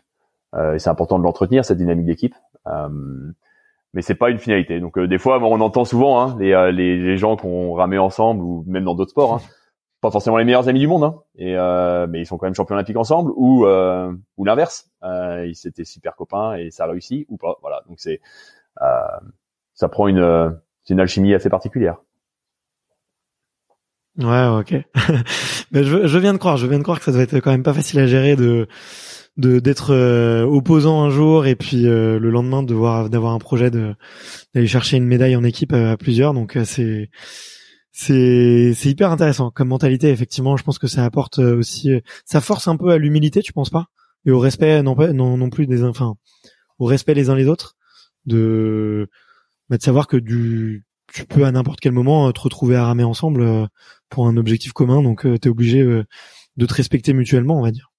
Euh, et c'est important de l'entretenir cette dynamique d'équipe. Euh, mais c'est pas une finalité. Donc euh, des fois, on entend souvent hein, les, euh, les, les, gens qu'on ramé ensemble ou même dans d'autres sports, hein, pas forcément les meilleurs amis du monde, hein, et mais ils sont quand même champions olympiques ensemble ou ou l'inverse. ils étaient super copains et ça a réussi ou pas. Voilà. Donc c'est ça prend une, euh, une alchimie assez particulière. Ouais, ok. Mais je, je, viens de croire, je viens de croire que ça doit être quand même pas facile à gérer de de d'être euh, opposant un jour et puis euh, le lendemain de devoir d'avoir un projet de d'aller chercher une médaille en équipe à, plusieurs. Donc c'est c'est c'est hyper intéressant comme mentalité. Effectivement, je pense que ça apporte aussi, ça force un peu à l'humilité, tu penses pas? Et au respect, non non non plus des, enfin, au respect les uns les autres de bah, de savoir que du tu peux à n'importe quel moment euh, te retrouver à ramer ensemble euh, pour un objectif commun, donc euh, tu es obligé de te respecter mutuellement, on va dire.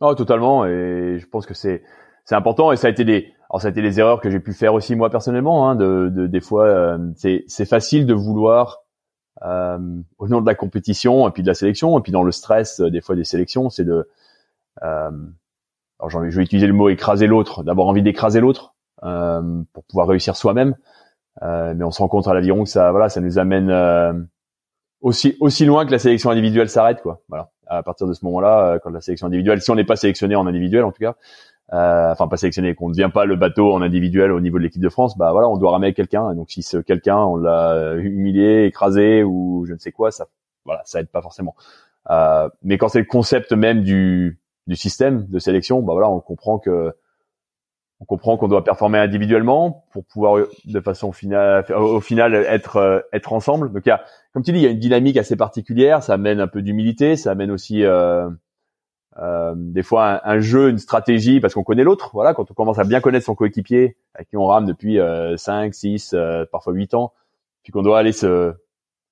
Oh, totalement, et je pense que c'est c'est important et ça a été des alors ça a été des erreurs que j'ai pu faire aussi moi personnellement, hein, de, de des fois c'est c'est facile de vouloir euh, au nom de la compétition et puis de la sélection et puis dans le stress des fois des sélections, c'est de euh, alors je vais utiliser le mot écraser l'autre, d'avoir envie d'écraser l'autre euh, pour pouvoir réussir soi-même. Euh, mais on se rend compte à l'aviron que ça, voilà, ça nous amène euh, aussi aussi loin que la sélection individuelle s'arrête, quoi. Voilà. À partir de ce moment-là, quand la sélection individuelle, si on n'est pas sélectionné en individuel, en tout cas, euh, enfin pas sélectionné, qu'on ne devient pas le bateau en individuel au niveau de l'équipe de France, bah voilà, on doit ramener quelqu'un. Donc si ce quelqu'un, on l'a humilié, écrasé ou je ne sais quoi, ça, voilà, ça aide pas forcément. Euh, mais quand c'est le concept même du du système de sélection, bah voilà, on comprend que on comprend qu'on doit performer individuellement pour pouvoir de façon finale au final être euh, être ensemble donc il y a comme tu dis il y a une dynamique assez particulière ça amène un peu d'humilité ça amène aussi euh, euh, des fois un, jeu une stratégie parce qu'on connaît l'autre voilà quand on commence à bien connaître son coéquipier avec qui on rame depuis euh, 5 6 euh, parfois 8 ans puis qu'on doit aller se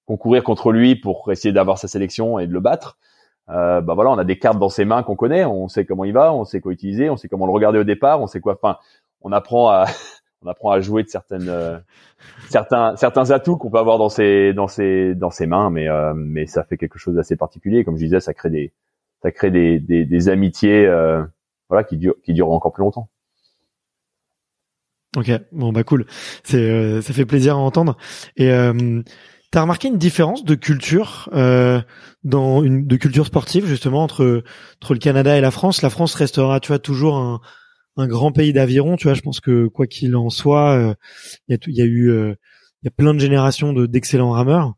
concourir contre lui pour essayer d'avoir sa sélection et de le battre euh, bah voilà, on a des cartes dans ses mains qu'on connaît, on sait comment il va, on sait quoi utiliser, on sait comment le regarder au départ, on sait quoi. Enfin, on apprend à on apprend à jouer de certaines euh, certains certains atouts qu'on peut avoir dans ses dans ses dans ses mains, mais euh, mais ça fait quelque chose d'assez particulier. Comme je disais, ça crée des ça crée des des, des amitiés euh, voilà qui durent qui encore plus longtemps. Ok, bon bah cool, c'est ça fait plaisir à entendre et T'as remarqué une différence de culture euh, dans une de culture sportive justement entre entre le Canada et la France? La France restera, tu vois, toujours un, un grand pays d'aviron. Tu vois, je pense que quoi qu'il en soit, euh, il y, a, y a eu euh, il y a plein de générations de d'excellents rameurs.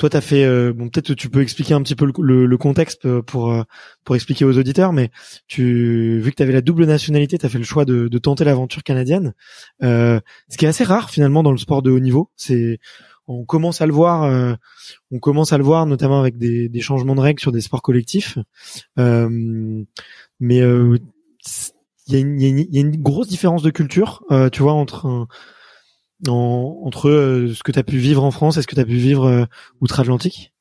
Euh, toi, t'as fait euh, bon. Peut-être tu peux expliquer un petit peu le, le, contexte euh, pour euh, pour expliquer aux auditeurs, mais tu vu que tu avais la double nationalité, tu as fait le choix de, de tenter l'aventure canadienne, euh, ce qui est assez rare finalement dans le sport de haut niveau. C'est on commence à le voir, on commence à le voir notamment avec des, des changements de règles sur des sports collectifs, mais il y, y, a une grosse différence de culture, tu vois, entre un, entre euh, ce que tu as pu vivre en France et ce que tu as pu vivre euh, outre-Atlantique?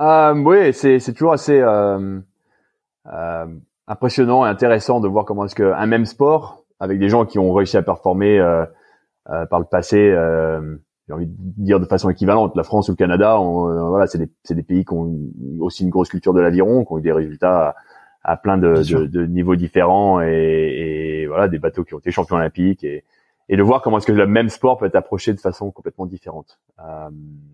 Euh, Oui, c'est, c'est toujours assez impressionnant et intéressant de voir comment est-ce qu'un même sport, avec des gens qui ont réussi à performer par le passé, j'ai envie de dire de façon équivalente, la France ou le Canada, on, voilà, c'est des, c'est des pays qui ont aussi une grosse culture de l'aviron, qui ont eu des résultats à, à plein de, de, de, niveaux différents et, et, voilà, des bateaux qui ont été champions olympiques et et de voir comment est-ce que le même sport peut être approché de façon complètement différente. Euh,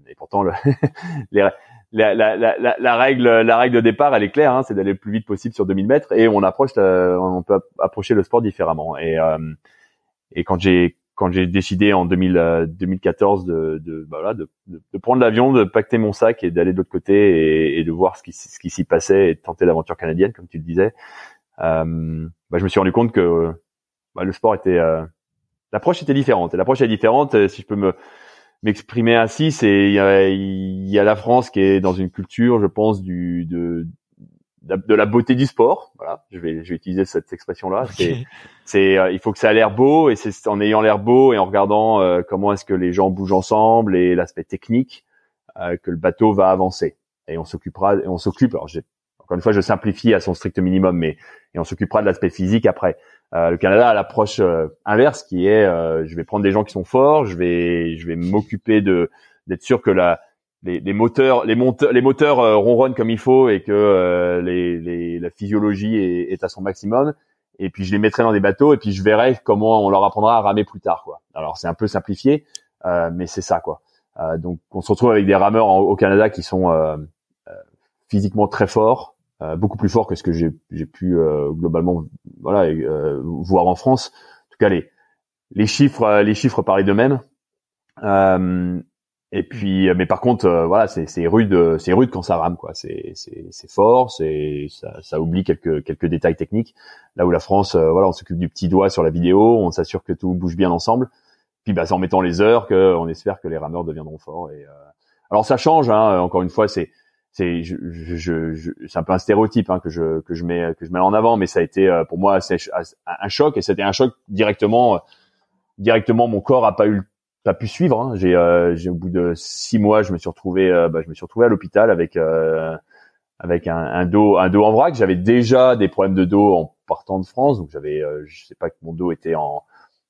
et pourtant, le la, la, la, la, règle, la règle de départ, elle est claire, hein, c'est d'aller le plus vite possible sur 2000 mètres, et on approche, on peut approcher le sport différemment. Et, euh, et quand j'ai quand j'ai décidé en 2000, 2014 de, de, bah voilà, de, de, prendre l'avion, de pacter mon sac et d'aller de l'autre côté et, de voir ce qui, ce qui s'y passait et de tenter l'aventure canadienne, comme tu le disais, euh, bah, je me suis rendu compte que bah, le sport était euh, l'approche était différente. L'approche est différente, euh, si je peux me m'exprimer ainsi, c'est il y, a, la France qui est dans une culture, je pense, du de de la beauté du sport. Voilà, je vais je vais utiliser cette expression-là. C'est c'est euh, il faut que ça a l'air beau et c'est en ayant l'air beau et en regardant euh, comment est-ce que les gens bougent ensemble et l'aspect technique que le bateau va avancer. Et on s'occupera on s'occupe. Alors j'ai encore une fois, je simplifie à son strict minimum, mais et on s'occupera de l'aspect physique après. Euh, le Canada a l'approche euh, inverse qui est euh, je vais prendre des gens qui sont forts, je vais je vais m'occuper de d'être sûr que la les, les moteurs les moteurs les moteurs ronronnent comme il faut et que les, les, la physiologie est, est, à son maximum et puis je les mettrai dans des bateaux et puis je verrai comment on leur apprendra à ramer plus tard quoi. Alors c'est un peu simplifié mais c'est ça quoi. donc on se retrouve avec des rameurs au Canada qui sont physiquement très forts, euh, beaucoup plus fort que ce que j'ai pu euh, globalement voilà euh, voir en France. En tout cas les les chiffres les chiffres parlent d'eux-mêmes. et puis mais par contre voilà c'est rude c'est rude quand ça rame quoi. C'est c'est fort, c'est ça, ça oublie quelques quelques détails techniques. Là où la France voilà on s'occupe du petit doigt sur la vidéo, on s'assure que tout bouge bien ensemble. Puis bah c'est en mettant les heures que on espère que les rameurs deviendront forts et alors ça change hein, encore une fois c'est c'est je, je, je c'est un peu un stéréotype hein, que je que je mets que je mets en avant mais ça a été euh, pour moi assez, un choc et c'était un choc directement directement mon corps a pas eu pas pu suivre hein. j'ai euh, au bout de six mois je me suis retrouvé euh, bah, je me suis retrouvé à l'hôpital avec avec un, un, dos un dos en vrac j'avais déjà des problèmes de dos en partant de France donc j'avais je sais pas que mon dos était en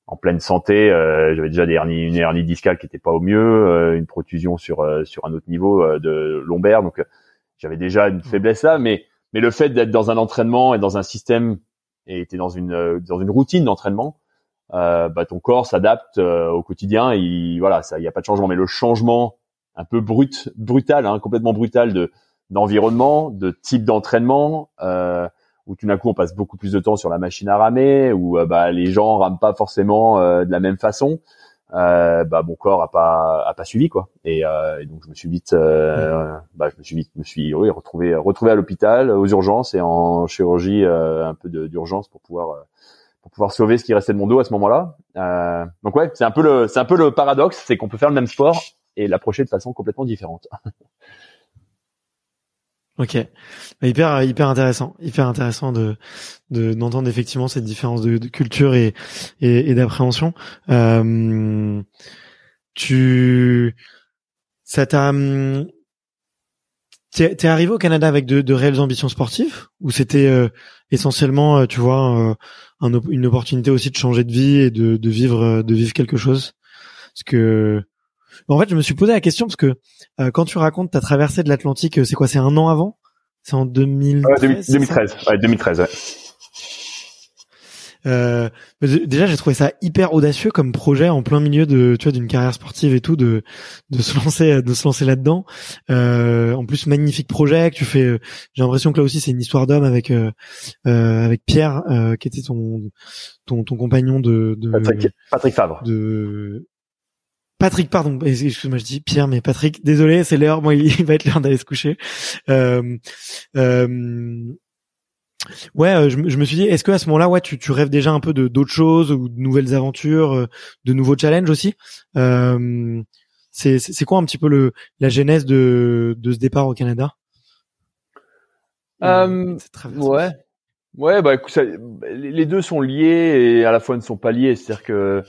en pleine santé. Euh, j'avais déjà des hernies, une hernie discale qui était pas au mieux, euh, une protusion sur euh, sur un autre niveau de lombaire. Donc j'avais déjà une faiblesse là, mais mais le fait d'être dans un entraînement et dans un système et était dans une dans une routine d'entraînement, bah ton corps s'adapte au quotidien. Et voilà, ça, il y a pas de changement, mais le changement un peu brut, brutal, hein, complètement brutal de d'environnement, de type d'entraînement. Euh, où tout d'un coup on passe beaucoup plus de temps sur la machine à ramer, où euh, bah, les gens rament pas forcément euh, de la même façon, euh, bah mon corps a pas a pas suivi quoi. Et, euh, et donc je me suis vite, bah je me suis vite, me suis oui, retrouvé retrouvé à l'hôpital aux urgences et en chirurgie un peu d'urgence pour pouvoir pour pouvoir sauver ce qui restait de mon dos à ce moment-là. donc ouais, c'est un peu le c'est un peu le paradoxe, c'est qu'on peut faire le même sport et l'approcher de façon complètement différente. Ok, hyper hyper intéressant, hyper intéressant de d'entendre effectivement cette différence de, culture et et, d'appréhension. Euh, tu ça t'a T'es arrivé au Canada avec de, de réelles ambitions sportives ou c'était euh, essentiellement, euh, tu vois, euh, une opportunité aussi de changer de vie et de, de vivre de vivre quelque chose? Parce que en fait, je me suis posé la question parce que euh, quand tu racontes ta traversée de l'Atlantique, euh, c'est quoi C'est un an avant? C'est en 2013 2013, ouais, 2013, ouais. Euh, déjà, j'ai trouvé ça hyper audacieux comme projet en plein milieu de, tu vois, d'une carrière sportive et tout, de de se lancer, de se lancer là-dedans. Euh, en plus, magnifique projet que tu fais. J'ai l'impression que là aussi, c'est une histoire d'homme avec euh, avec Pierre, qui était ton ton ton compagnon de, de Patrick, Patrick Favre. De Patrick, pardon, excuse-moi, je dis Pierre, mais Patrick, désolé, c'est l'heure. Moi, il va être l'heure d'aller se coucher. Euh, euh, ouais, je, je, me suis dit, est-ce que à ce moment-là, ouais, tu, tu rêves déjà un peu de d'autres choses ou de nouvelles aventures, de nouveaux challenges aussi C'est c'est quoi un petit peu le la genèse de de ce départ au Canada? Ouais. Ouais, bah écoute, les deux sont liés et à la fois ne sont pas liés. C'est-à-dire que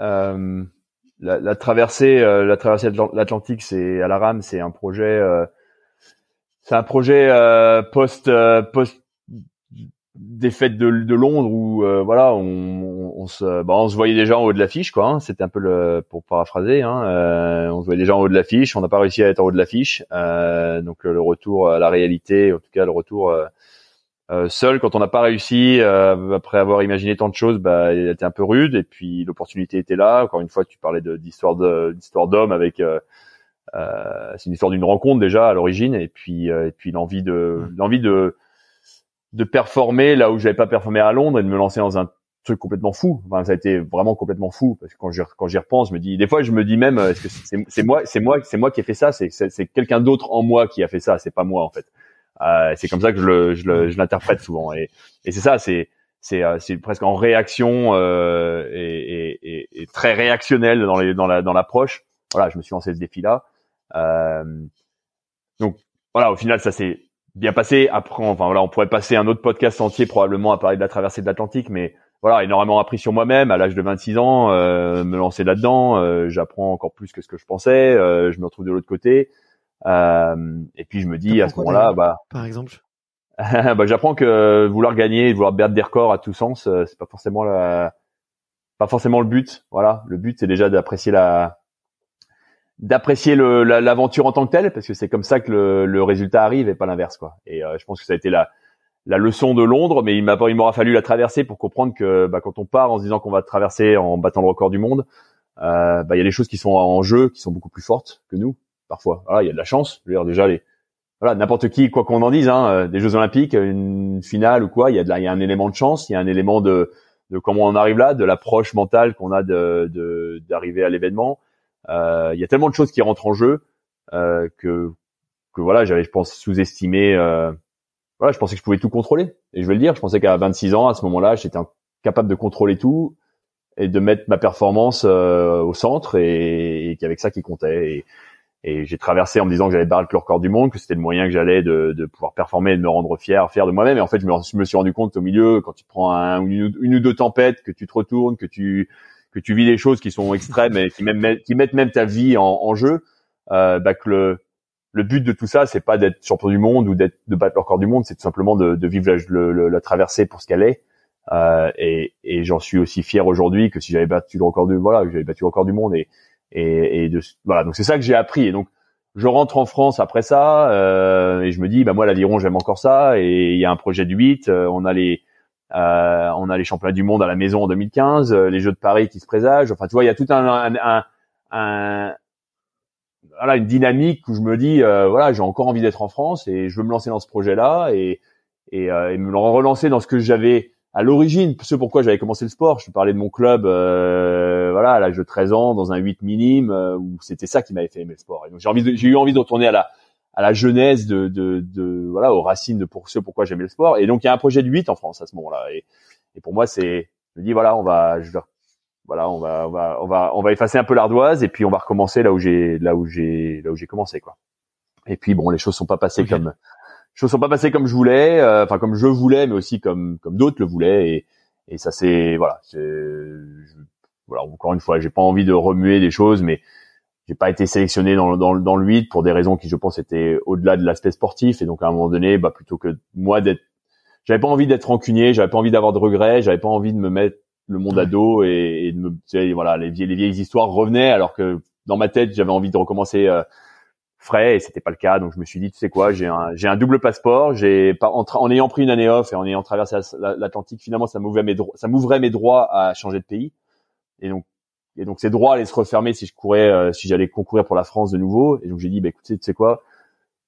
euh, la, la, traversée, euh, la traversée de l'Atlantique, c'est à la rame, c'est un projet, euh, c'est un projet euh, post post défaite de, de Londres où voilà, on, on, se, bah, on se voyait déjà en haut de l'affiche, quoi. Hein, C'était un peu le, pour paraphraser, hein, on se voyait déjà en haut de l'affiche. On n'a pas réussi à être en haut de l'affiche, donc le retour à la réalité, en tout cas le retour euh, seul quand on n'a pas réussi euh, après avoir imaginé tant de choses bah il était un peu rude et puis l'opportunité était là. Encore une fois tu parlais d'histoire d'histoire d'homme avec euh, euh, c'est une histoire d'une rencontre déjà à l'origine et puis et puis l'envie de l'envie de de performer là où j'avais pas performé à Londres et de me lancer dans un truc complètement fou. Enfin ça a été vraiment complètement fou parce que quand j'y quand j'y repense je me dis des fois je me dis même est-ce que c'est moi c'est moi c'est moi qui ai fait ça? C'est c'est quelqu'un d'autre en moi qui a fait ça c'est pas moi en fait euh, c'est comme ça que je le, je, je l'interprète souvent. Et, et c'est ça, c'est c'est euh, c'est presque en réaction euh, et, et, et, très réactionnel dans les dans la dans l'approche. Voilà, je me suis lancé ce défi-là. Euh, donc voilà, au final, ça s'est bien passé. Après, enfin voilà, on pourrait passer un autre podcast entier probablement à parler de la traversée de l'Atlantique, mais voilà, énormément appris sur moi-même à l'âge de 26 ans, euh, me lancer là-dedans. Euh, j'apprends encore plus que ce que je pensais. je me retrouve de l'autre côté. Euh, et puis je me dis à ce moment-là, bah, par exemple, bah, j'apprends que vouloir gagner, vouloir battre des records à tout sens, euh, c'est pas forcément la, pas forcément le but. Voilà, le but c'est déjà d'apprécier la, d'apprécier l'aventure en tant que telle, parce que c'est comme ça que le, le, résultat arrive et pas l'inverse, quoi. Et euh, je pense que ça a été la, la leçon de Londres, mais il m'a, il m'aura fallu la traverser pour comprendre que bah, quand on part en se disant qu'on va traverser en battant le record du monde, euh, bah, il y a des choses qui sont en jeu, qui sont beaucoup plus fortes que nous parfois. Voilà, il y a de la chance. Je déjà les voilà, n'importe qui, quoi qu'on en dise, hein, euh, des Jeux Olympiques, une finale ou quoi, il y a de il y a un élément de chance, il y a un élément de, de comment on arrive là, de l'approche mentale qu'on a de d'arriver à l'événement. Euh, il y a tellement de choses qui rentrent en jeu euh, que que voilà, j'avais, je pense, sous-estimé. Euh, voilà, je pensais que je pouvais tout contrôler. Et je vais le dire, je pensais qu'à 26 ans, à ce moment-là, j'étais capable de contrôler tout et de mettre ma performance euh, au centre et, et qu'avec ça qui comptait. Et j'ai traversé en me disant que j'allais battre le record du monde, que c'était le moyen que j'allais de, de, pouvoir performer de me rendre fier, fier de moi-même. Et en fait, je me, suis rendu compte au milieu, quand tu prends un, une, ou deux tempêtes, que tu te retournes, que tu que tu vis des choses qui sont extrêmes et qui, mettent même ta vie en, jeu, euh, bah que le, le but de tout ça, c'est pas d'être champion du monde ou d'être de battre le record du monde, c'est tout simplement de, de vivre la, la, traversée pour ce qu'elle est. Euh, et, et j'en suis aussi fier aujourd'hui que si j'avais battu le record du voilà, j'avais battu le record du monde et et, et de, voilà. Donc c'est ça que j'ai appris. Et donc je rentre en France après ça euh, et je me dis bah moi l'aviron j'aime encore ça. Et il y a un projet de 8 euh, on a les euh, on a les championnats du monde à la maison en 2015 euh, les Jeux de Paris qui se présagent. Enfin tu vois il y a tout un, un, un, voilà une dynamique où je me dis euh, voilà j'ai encore envie d'être en France et je veux me lancer dans ce projet là et et, et me relancer dans ce que j'avais à l'origine, ce pourquoi j'avais commencé le sport, je parlais de mon club, euh, voilà, à l'âge de 13 ans, dans un 8 minime, euh, où c'était ça qui m'avait fait aimer le sport. Et donc j'ai envie, j'ai eu envie de retourner à la, à la jeunesse de, de, de, voilà, aux racines de pour ce pourquoi j'aimais le sport. Et donc il y a un projet de 8 en France à ce moment-là. Et, et pour moi, c'est, je me dis voilà, on va, je voilà, on va, on va, on va, on va effacer un peu l'ardoise et puis on va recommencer là où j'ai, là où j'ai, là où j'ai commencé quoi. Et puis bon, les choses sont pas passées comme choses sont pas passées comme je voulais, euh, enfin comme je voulais, mais aussi comme comme d'autres le voulaient, et, et ça c'est voilà, voilà encore une fois, j'ai pas envie de remuer des choses, mais j'ai pas été sélectionné dans, dans, dans le 8 pour des raisons qui je pense étaient au-delà de l'aspect sportif, et donc à un moment donné, bah plutôt que moi d'être, j'avais pas envie d'être rancunier, j'avais pas envie d'avoir de regrets, j'avais pas envie de me mettre le monde à dos et, et de me, tu sais, voilà, les vieilles, les vieilles histoires revenaient alors que dans ma tête j'avais envie de recommencer. Euh, frais et c'était pas le cas. Donc je me suis dit, tu sais quoi, j'ai un, j'ai un double passeport. J'ai pas en, en, ayant pris une année off et en ayant traversé l'Atlantique, finalement, ça m'ouvrait mes ça m'ouvrait mes droits à changer de pays. Et donc, et donc ces droits allaient se refermer si je courais, euh, si j'allais concourir pour la France de nouveau. Et donc j'ai dit, bah écoutez, tu sais quoi,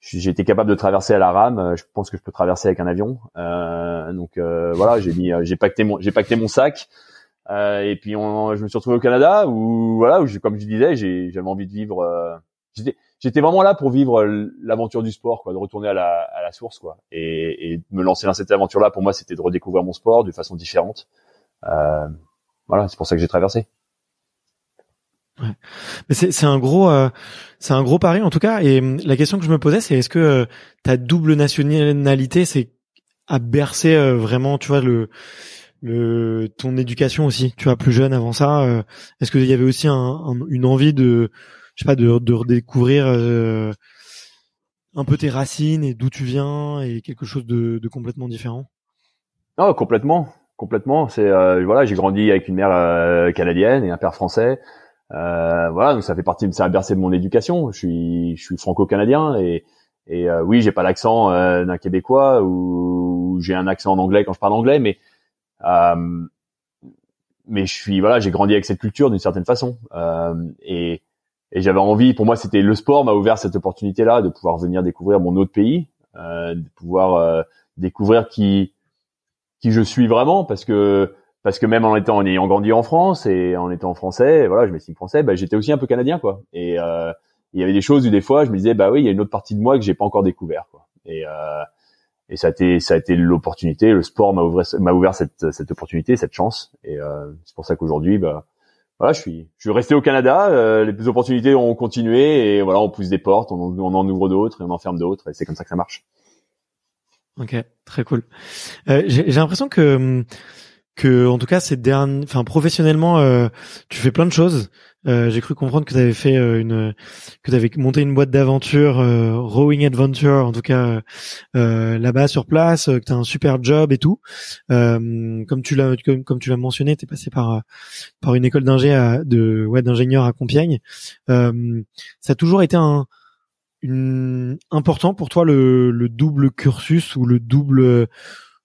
j'ai été capable de traverser à la rame. Euh, je pense que je peux traverser avec un avion. Euh, donc euh, voilà, j'ai mis, j'ai pacté mon, j'ai pacté mon sac. Euh, et puis on, je me suis retrouvé au Canada où voilà, où je, comme je disais, j'avais envie de vivre. Euh, j'étais, j'étais vraiment là pour vivre l'aventure du sport, quoi, de retourner à la, à la source, quoi, et, et me lancer dans cette aventure-là. Pour moi, c'était de redécouvrir mon sport de façon différente. Euh, voilà, c'est pour ça que j'ai traversé. Ouais. Mais c'est, un gros, euh, c'est un gros pari en tout cas. Et hum, la question que je me posais, c'est est-ce que euh, ta double nationalité, c'est à bercer euh, vraiment, tu vois, le, le, ton éducation aussi. Tu vois, plus jeune avant ça, euh, est-ce qu'il y avait aussi un, une envie de, je sais pas, de, de redécouvrir un peu tes racines et d'où tu viens et quelque chose de, de complètement différent? Oh, complètement, complètement. C'est voilà, j'ai grandi avec une mère canadienne et un père français. Euh, voilà, donc ça fait partie, ça a bercé de mon éducation. Je suis, je suis franco-canadien et, et euh, oui, j'ai pas l'accent euh, d'un Québécois ou, j'ai un accent en anglais quand je parle anglais, mais euh, mais je suis voilà, j'ai grandi avec cette culture d'une certaine façon et, et j'avais envie. Pour moi, c'était le sport m'a ouvert cette opportunité-là de pouvoir venir découvrir mon autre pays, de pouvoir découvrir qui qui je suis vraiment parce que parce que même en étant en ayant grandi en France et en étant français, voilà, je m'estime français, bah, j'étais aussi un peu canadien quoi. Et euh, il y avait des choses où des fois je me disais bah oui, il y a une autre partie de moi que j'ai pas encore découvert quoi. Et euh, et ça a été ça a été l'opportunité, le sport m'a ouvert m'a ouvert cette cette opportunité, cette chance. Et euh, c'est pour ça qu'aujourd'hui bah voilà, je suis je suis resté au Canada, euh, les opportunités ont continué et voilà, on pousse des portes, on, on en ouvre d'autres et on en ferme d'autres et c'est comme ça que ça marche. Ok, très cool. Euh, j'ai l'impression que hum, que en tout cas ces derniers, enfin professionnellement, euh, tu fais plein de choses. Euh, j'ai cru comprendre que tu avais fait euh, une, que tu avais monté une boîte d'aventure, rowing adventure, en tout cas là-bas sur place, que tu as un super job et tout. comme tu l'as, comme, tu l'as mentionné, tu es passé par par une école d'ingé de ouais d'ingénieur à Compiègne. ça a toujours été un une, important pour toi le, le double cursus ou le double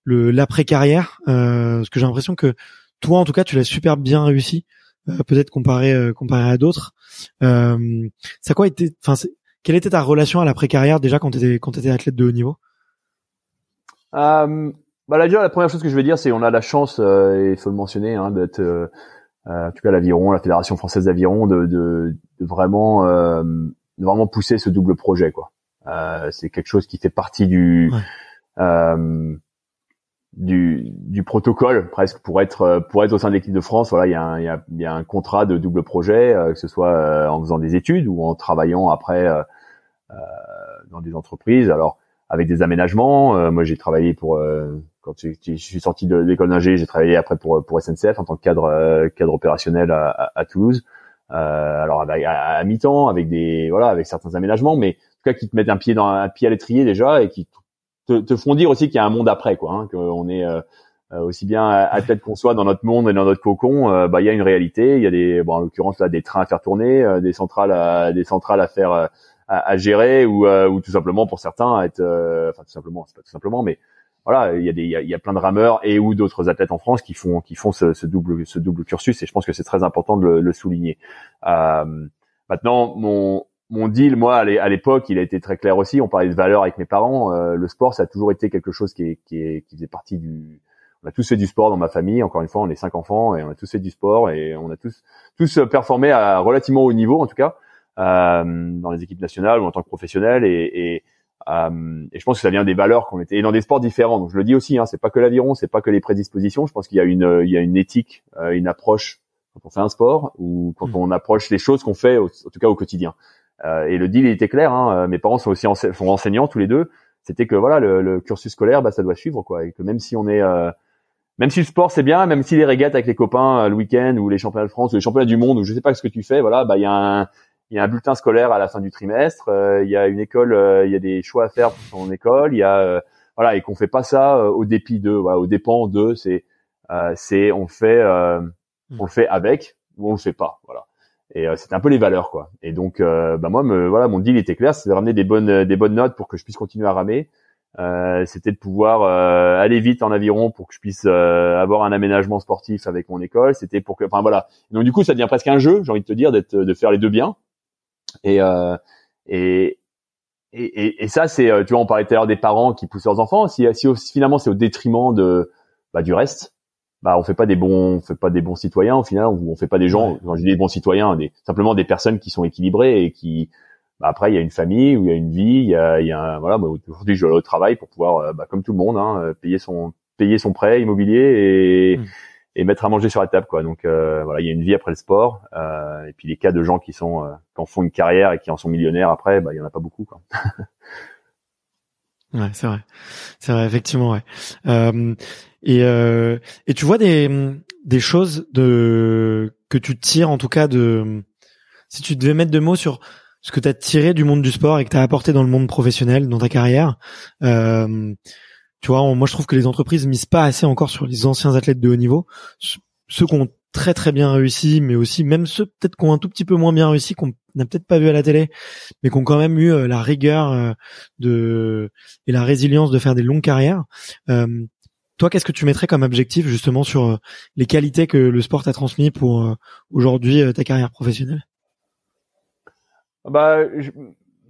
le l'après carrière euh, parce que j'ai l'impression que toi en tout cas tu l'as super bien réussi euh, peut-être comparé euh, comparé à d'autres. Euh, ça quoi était enfin quelle était ta relation à l'après carrière déjà quand tu étais quand étais athlète de haut niveau? Euh, bah là déjà la première chose que je vais dire c'est on a la chance et il faut le mentionner hein, d'être en tout cas l'aviron la fédération française d'aviron de, de, de, vraiment de vraiment pousser ce double projet quoi c'est quelque chose qui fait partie du ouais du, du protocole presque pour être euh, pour être au sein de l'équipe de France. Voilà, il y a un, il y a, il y a un contrat de double projet, euh, que ce soit euh, en faisant des études ou en travaillant après euh, dans des entreprises. Alors avec des aménagements. moi, j'ai travaillé pour quand je, suis sorti de l'école d'ingé, j'ai travaillé après pour pour SNCF en tant que cadre cadre opérationnel à, à, Toulouse. Alors à, à mi-temps avec des voilà avec certains aménagements, mais en tout cas qui te mettent un pied dans un pied à l'étrier déjà et qui te, te font dire aussi qu'il y a un monde après, quoi. Hein, qu'on est euh, euh, aussi bien tête qu'on soit dans notre monde et dans notre cocon, euh, bah il y a une réalité. Il y a des, bon, en l'occurrence là, des trains à faire tourner, des centrales, à, des centrales à faire, à, à, gérer, ou, ou tout simplement pour certains être, enfin tout simplement, c'est pas tout simplement, mais voilà, il y a des, il y plein de rameurs et ou d'autres athlètes en France qui font, qui font ce, ce, double, ce double cursus, et je pense que c'est très important de le, le souligner. maintenant, mon mon deal, moi, à l'époque, il a été très clair aussi. On parlait de valeurs avec mes parents. Euh, le sport, ça a toujours été quelque chose qui, est, qui, est, qui faisait partie du. On a tous fait du sport dans ma famille. Encore une fois, on est cinq enfants et on a tous fait du sport et on a tous tous performé à relativement haut niveau, en tout cas, euh, dans les équipes nationales ou en tant que professionnel. Et, et, euh, et je pense que ça vient des valeurs qu'on était et dans des sports différents. Donc je le dis aussi, hein, c'est pas que l'aviron, c'est pas que les prédispositions. Je pense qu'il y a une il y a une éthique, euh, une approche quand on fait un sport ou quand mmh. on approche les choses qu'on fait, en tout cas au quotidien. Euh, et le deal il était clair. Hein, euh, mes parents sont aussi sont enseignants tous les deux. C'était que voilà le, le, cursus scolaire, bah, ça doit suivre quoi. Et que même si on est euh, même si le sport c'est bien, même si les régates avec les copains le week-end ou les championnats de France ou les championnats du monde ou je sais pas ce que tu fais, voilà, bah il y a un il y a un bulletin scolaire à la fin du trimestre, il y a une école, il y a des choix à faire pour son école, il y a voilà et qu'on fait pas ça au dépit de, voilà, au dépend de, c'est c'est on fait on le fait avec ou on le fait pas, voilà. Et euh, c'était un peu les valeurs, quoi. Et donc, euh, bah moi, me, voilà, mon deal était clair, c'était de ramener des bonnes, euh, des bonnes notes pour que je puisse continuer à ramer. Euh, c'était de pouvoir aller vite en aviron pour que je puisse avoir un aménagement sportif avec mon école. C'était pour que, enfin voilà. Donc du coup, ça devient presque un jeu, j'ai envie de te dire, d'être, de faire les deux bien. Et et, et, et, ça, c'est, tu vois, on parlait tout à l'heure des parents qui poussent leurs enfants. Si, si finalement c'est au détriment de bah, du reste, bah on fait pas des bons, on fait pas des bons citoyens au final, ou on fait pas des gens, quand je dis des bons citoyens, des, simplement des personnes qui sont équilibrées et qui bah, après il y a une famille, ou il y a une vie, il y a, il y a un, voilà, moi, aujourd'hui je vais au travail pour pouvoir, bah, comme tout le monde, hein, payer son payer son prêt immobilier et mmh et mettre à manger sur la table quoi. Donc euh, voilà, il y a une vie après le sport euh, et puis les cas de gens qui sont euh, qui en font une carrière et qui en sont millionnaires après, bah il y en a pas beaucoup quoi. ouais, c'est vrai. C'est vrai effectivement ouais. Euh, et euh, et tu vois des des choses de que tu tires en tout cas de si tu devais mettre deux mots sur ce que tu as tiré du monde du sport et que tu as apporté dans le monde professionnel dans ta carrière euh, tu vois, moi je trouve que les entreprises misent pas assez encore sur les anciens athlètes de haut niveau, ceux qui ont très très bien réussi, mais aussi même ceux peut-être qui ont un tout petit peu moins bien réussi, qu'on n'a peut-être pas vu à la télé, mais qui ont quand même eu euh, la rigueur euh, de et la résilience de faire des longues carrières. Euh, toi, qu'est-ce que tu mettrais comme objectif justement sur les qualités que le sport t'a transmis pour aujourd'hui ta carrière professionnelle? Bah,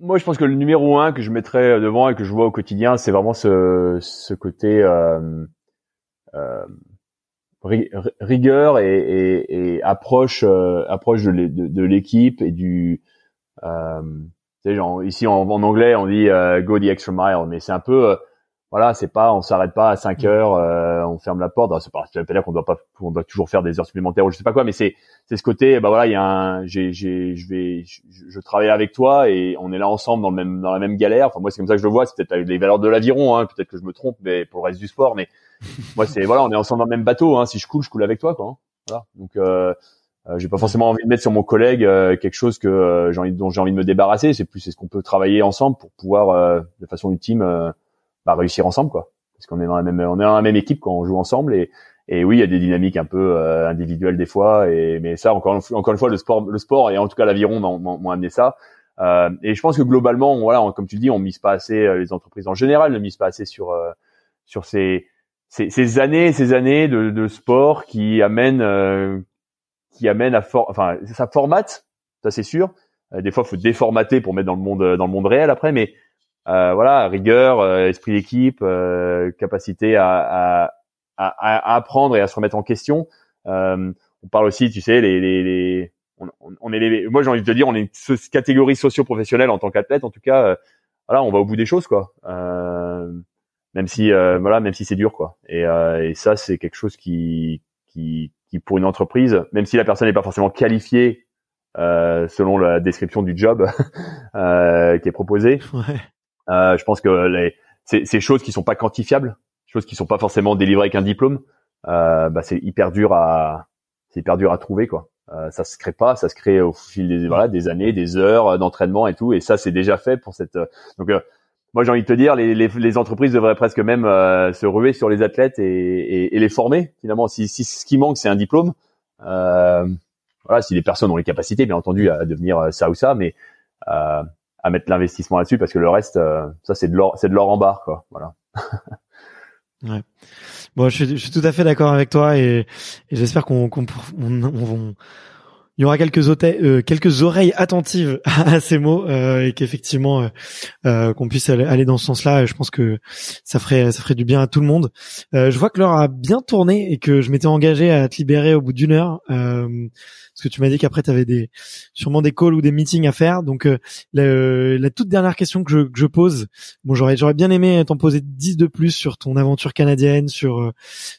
moi, je pense que le numéro un que je mettrais devant et que je vois au quotidien, c'est vraiment ce, ce côté euh, euh, rigueur et, et, et approche euh, approche de l'équipe et du euh, genre, ici en, en, anglais on dit euh, go the extra mile, mais c'est un peu euh, voilà, c'est pas, on s'arrête pas à 5 mm. heures, euh, on ferme la porte. C'est pas, ça veut pas dire qu'on doit pas, on doit toujours faire des heures supplémentaires ou je sais pas quoi, mais c'est, c'est ce côté, bah voilà, il y a un, j'ai, j'ai, je vais, je, travaille avec toi et on est là ensemble dans le même, dans la même galère. Enfin moi c'est comme ça que je le vois. C'est peut-être les valeurs de l'aviron, hein, peut-être que je me trompe, mais pour le reste du sport, mais moi c'est voilà, on est ensemble dans le même bateau. Hein. Si je coule, je coule avec toi, quoi. Hein. Voilà. Donc euh, euh, j'ai pas forcément envie de mettre sur mon collègue euh, quelque chose que euh, j'ai envie, dont j'ai envie de me débarrasser. C'est plus c'est ce qu'on peut travailler ensemble pour pouvoir de façon ultime bah, réussir ensemble, quoi. Parce qu'on est dans la même on est dans la même équipe quand on joue ensemble et et oui il y a des dynamiques un peu euh, individuelles des fois et mais ça encore encore une fois le sport le sport et en tout cas l'aviron m'ont amené ça. Euh, et je pense que globalement voilà comme tu le dis on mise pas assez euh, les entreprises en général ne misent pas assez sur euh, sur ces, ces, ces années ces années de, de sport qui amènent qui amènent à for enfin ça formate ça c'est sûr. Des fois faut déformater pour mettre dans le monde dans le monde réel après mais euh, voilà, rigueur, euh, esprit d'équipe, euh, capacité à, à, à, apprendre et à se remettre en question. on parle aussi, tu sais, les, les, les on, on, est les, moi j'ai envie de te dire, on est une catégorie socio-professionnelle en tant qu'athlète, en tout cas, voilà, on va au bout des choses, quoi. même si, voilà, même si c'est dur, quoi. Et, et ça, c'est quelque chose qui, qui, qui pour une entreprise, même si la personne n'est pas forcément qualifiée euh, selon la description du job euh, qui est proposé. Ouais. Euh, je pense que les, ces, ces, choses qui sont pas quantifiables, choses qui sont pas forcément délivrées avec un diplôme, euh, bah, c'est hyper dur à, c'est hyper dur à trouver quoi. Euh, ça se crée pas, ça se crée au fil des voilà des années, des heures d'entraînement et tout, et ça c'est déjà fait pour cette. donc euh, moi j'ai envie de te dire, les, les, les entreprises devraient presque même euh, se ruer sur les athlètes et, et, et les former finalement. Si, si, ce qui manque c'est un diplôme, euh, voilà, si les personnes ont les capacités bien entendu à devenir ça ou ça, mais euh, à mettre l'investissement là-dessus parce que le reste, euh, ça c'est de l'or, c'est de l'or en barre quoi. Voilà. ouais. Bon, je suis, je suis, tout à fait d'accord avec toi et, et j'espère qu'on, qu'on on, on, il y aura quelques, euh, quelques oreilles attentives à ces mots euh, et qu'effectivement euh, euh qu'on puisse aller dans ce sens-là. Je pense que ça ferait ça ferait du bien à tout le monde. Euh, je vois que l'heure a bien tourné et que je m'étais engagé à te libérer au bout d'une heure. Euh, que tu m'as dit qu'après tu avais des sûrement des calls ou des meetings à faire. Donc euh, la, toute dernière question que je, que je pose, bon j'aurais j'aurais bien aimé t'en poser 10 de plus sur ton aventure canadienne, sur euh,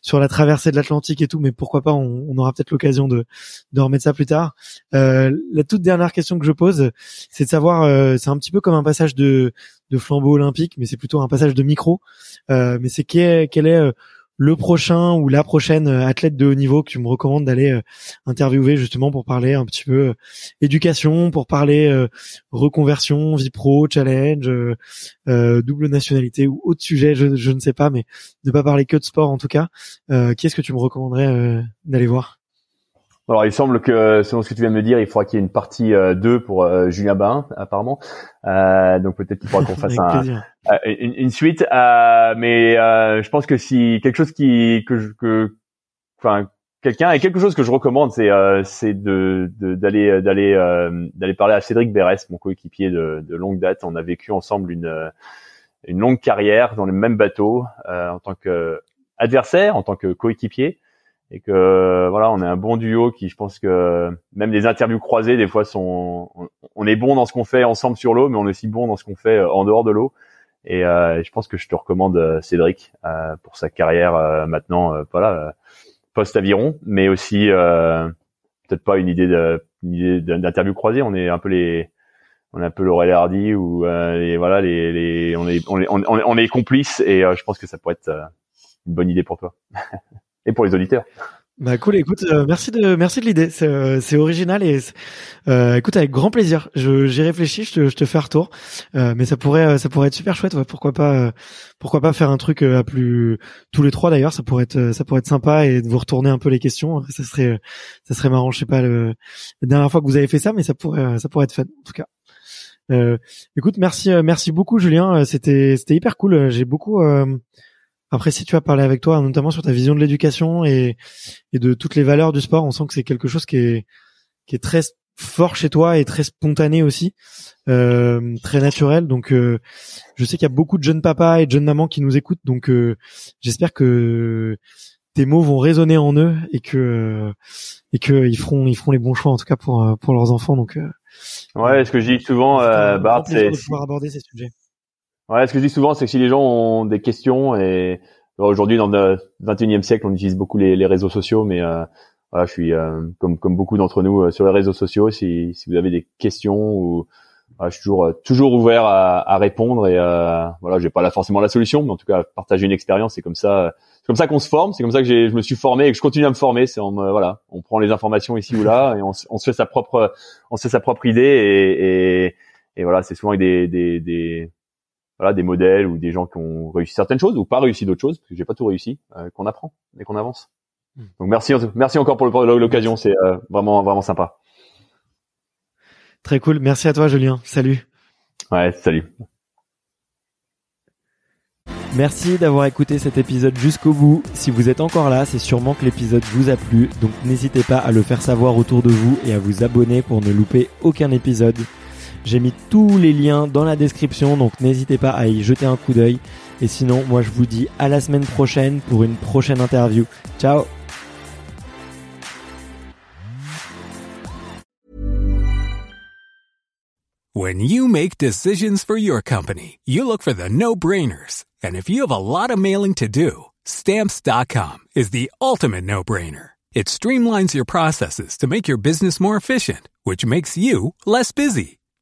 sur la traversée de l'Atlantique et tout, mais pourquoi pas on, on aura peut-être l'occasion de de remettre ça plus tard. Euh, la toute dernière question que je pose, c'est de savoir, c'est un petit peu comme un passage de de flambeau olympique, mais c'est plutôt un passage de micro. mais c'est quel, quel est le prochain ou la prochaine euh, athlète de haut niveau que tu me recommandes d'aller euh, interviewer justement pour parler un petit peu euh, éducation, pour parler reconversion, vie pro, challenge, double nationalité ou autre sujet, je, je, ne sais pas, mais ne pas parler que de sport en tout cas. qui est-ce que tu me recommanderais d'aller voir? Alors, il semble que, selon ce que tu viens de me dire, il faudra qu'il y ait une partie 2 euh, pour euh, Julien Bain, apparemment. Euh, donc peut-être qu'il faudra qu'on fasse un, euh, une, une, suite. mais je pense que si quelque chose qui que que enfin quelqu'un et quelque chose que je recommande, c'est c'est de d'aller d'aller d'aller parler à Cédric Berès, mon coéquipier de, de longue date. On a vécu ensemble une une longue carrière dans le même bateau en tant que adversaire, en tant que coéquipier. Et que voilà, on est un bon duo qui, je pense que même les interviews croisées des fois sont, on, est bon dans ce qu'on fait ensemble sur l'eau, mais on est aussi bon dans ce qu'on fait en dehors de l'eau. Et je pense que je te recommande Cédric pour sa carrière maintenant, voilà, post aviron, mais aussi peut-être pas une idée d'interview croisée. On est un peu les on est un peu Laurel Hardy ou euh, voilà les, les on est on est on est, complices et euh, je pense que ça pourrait être euh, une bonne idée pour toi et pour les auditeurs. Bah cool, écoute, euh, merci de merci de l'idée, c'est euh, original et euh, écoute avec grand plaisir. Je j'y réfléchis, je te je te fais un retour, mais ça pourrait ça pourrait être super chouette, ouais, pourquoi pas pourquoi pas faire un truc à plus tous les trois d'ailleurs, ça pourrait être ça pourrait être sympa et de vous retourner un peu les questions, ça serait ça serait marrant, je sais pas le, la dernière fois que vous avez fait ça, mais ça pourrait ça pourrait être fun en tout cas. écoute, merci merci beaucoup Julien, c'était c'était hyper cool, j'ai beaucoup après, si tu as parlé avec toi, notamment sur ta vision de l'éducation et, et de toutes les valeurs du sport, on sent que c'est quelque chose qui est, qui est très fort chez toi et très spontané aussi, euh, très naturel. Donc, euh, je sais qu'il y a beaucoup de jeunes papas et de jeunes mamans qui nous écoutent. Donc, euh, j'espère que tes mots vont résonner en eux et que et que ils feront ils feront les bons choix en tout cas pour pour leurs enfants. Donc, ouais, ce que je dis souvent, Bart, c'est pouvoir aborder ces sujets. Ouais, ce que je dis souvent, c'est que si les gens ont des questions et aujourd'hui dans le 21e siècle, on utilise beaucoup les, les réseaux sociaux, mais euh, voilà, je suis euh, comme comme beaucoup d'entre nous euh, sur les réseaux sociaux. Si, si vous avez des questions ou voilà, je suis toujours toujours ouvert à, à répondre et voilà, j'ai pas là forcément la solution, mais en tout cas partager une expérience, c'est comme ça. C'est comme ça qu'on se forme, c'est comme ça que je me suis formé et que je continue à me former. C'est voilà, on prend les informations ici ou là et on, on, se fait sa propre, on se fait sa propre idée et, et, et voilà, c'est souvent avec des, des, des voilà des modèles ou des gens qui ont réussi certaines choses ou pas réussi d'autres choses parce que j'ai pas tout réussi euh, qu'on apprend et qu'on avance. Hmm. Donc merci merci encore pour l'occasion, c'est euh, vraiment vraiment sympa. Très cool, merci à toi Julien. Salut. Ouais, salut. Merci d'avoir écouté cet épisode jusqu'au bout. Si vous êtes encore là, c'est sûrement que l'épisode vous a plu, donc n'hésitez pas à le faire savoir autour de vous et à vous abonner pour ne louper aucun épisode. J'ai mis tous les liens dans la description, donc n'hésitez pas à y jeter un coup d'œil. Et sinon, moi je vous dis à la semaine prochaine pour une prochaine interview. Ciao When you make decisions for your company, you look for the no-brainers. And if you have a lot of mailing to do, stamps.com is the ultimate no-brainer. It streamlines your processes to make your business more efficient, which makes you less busy.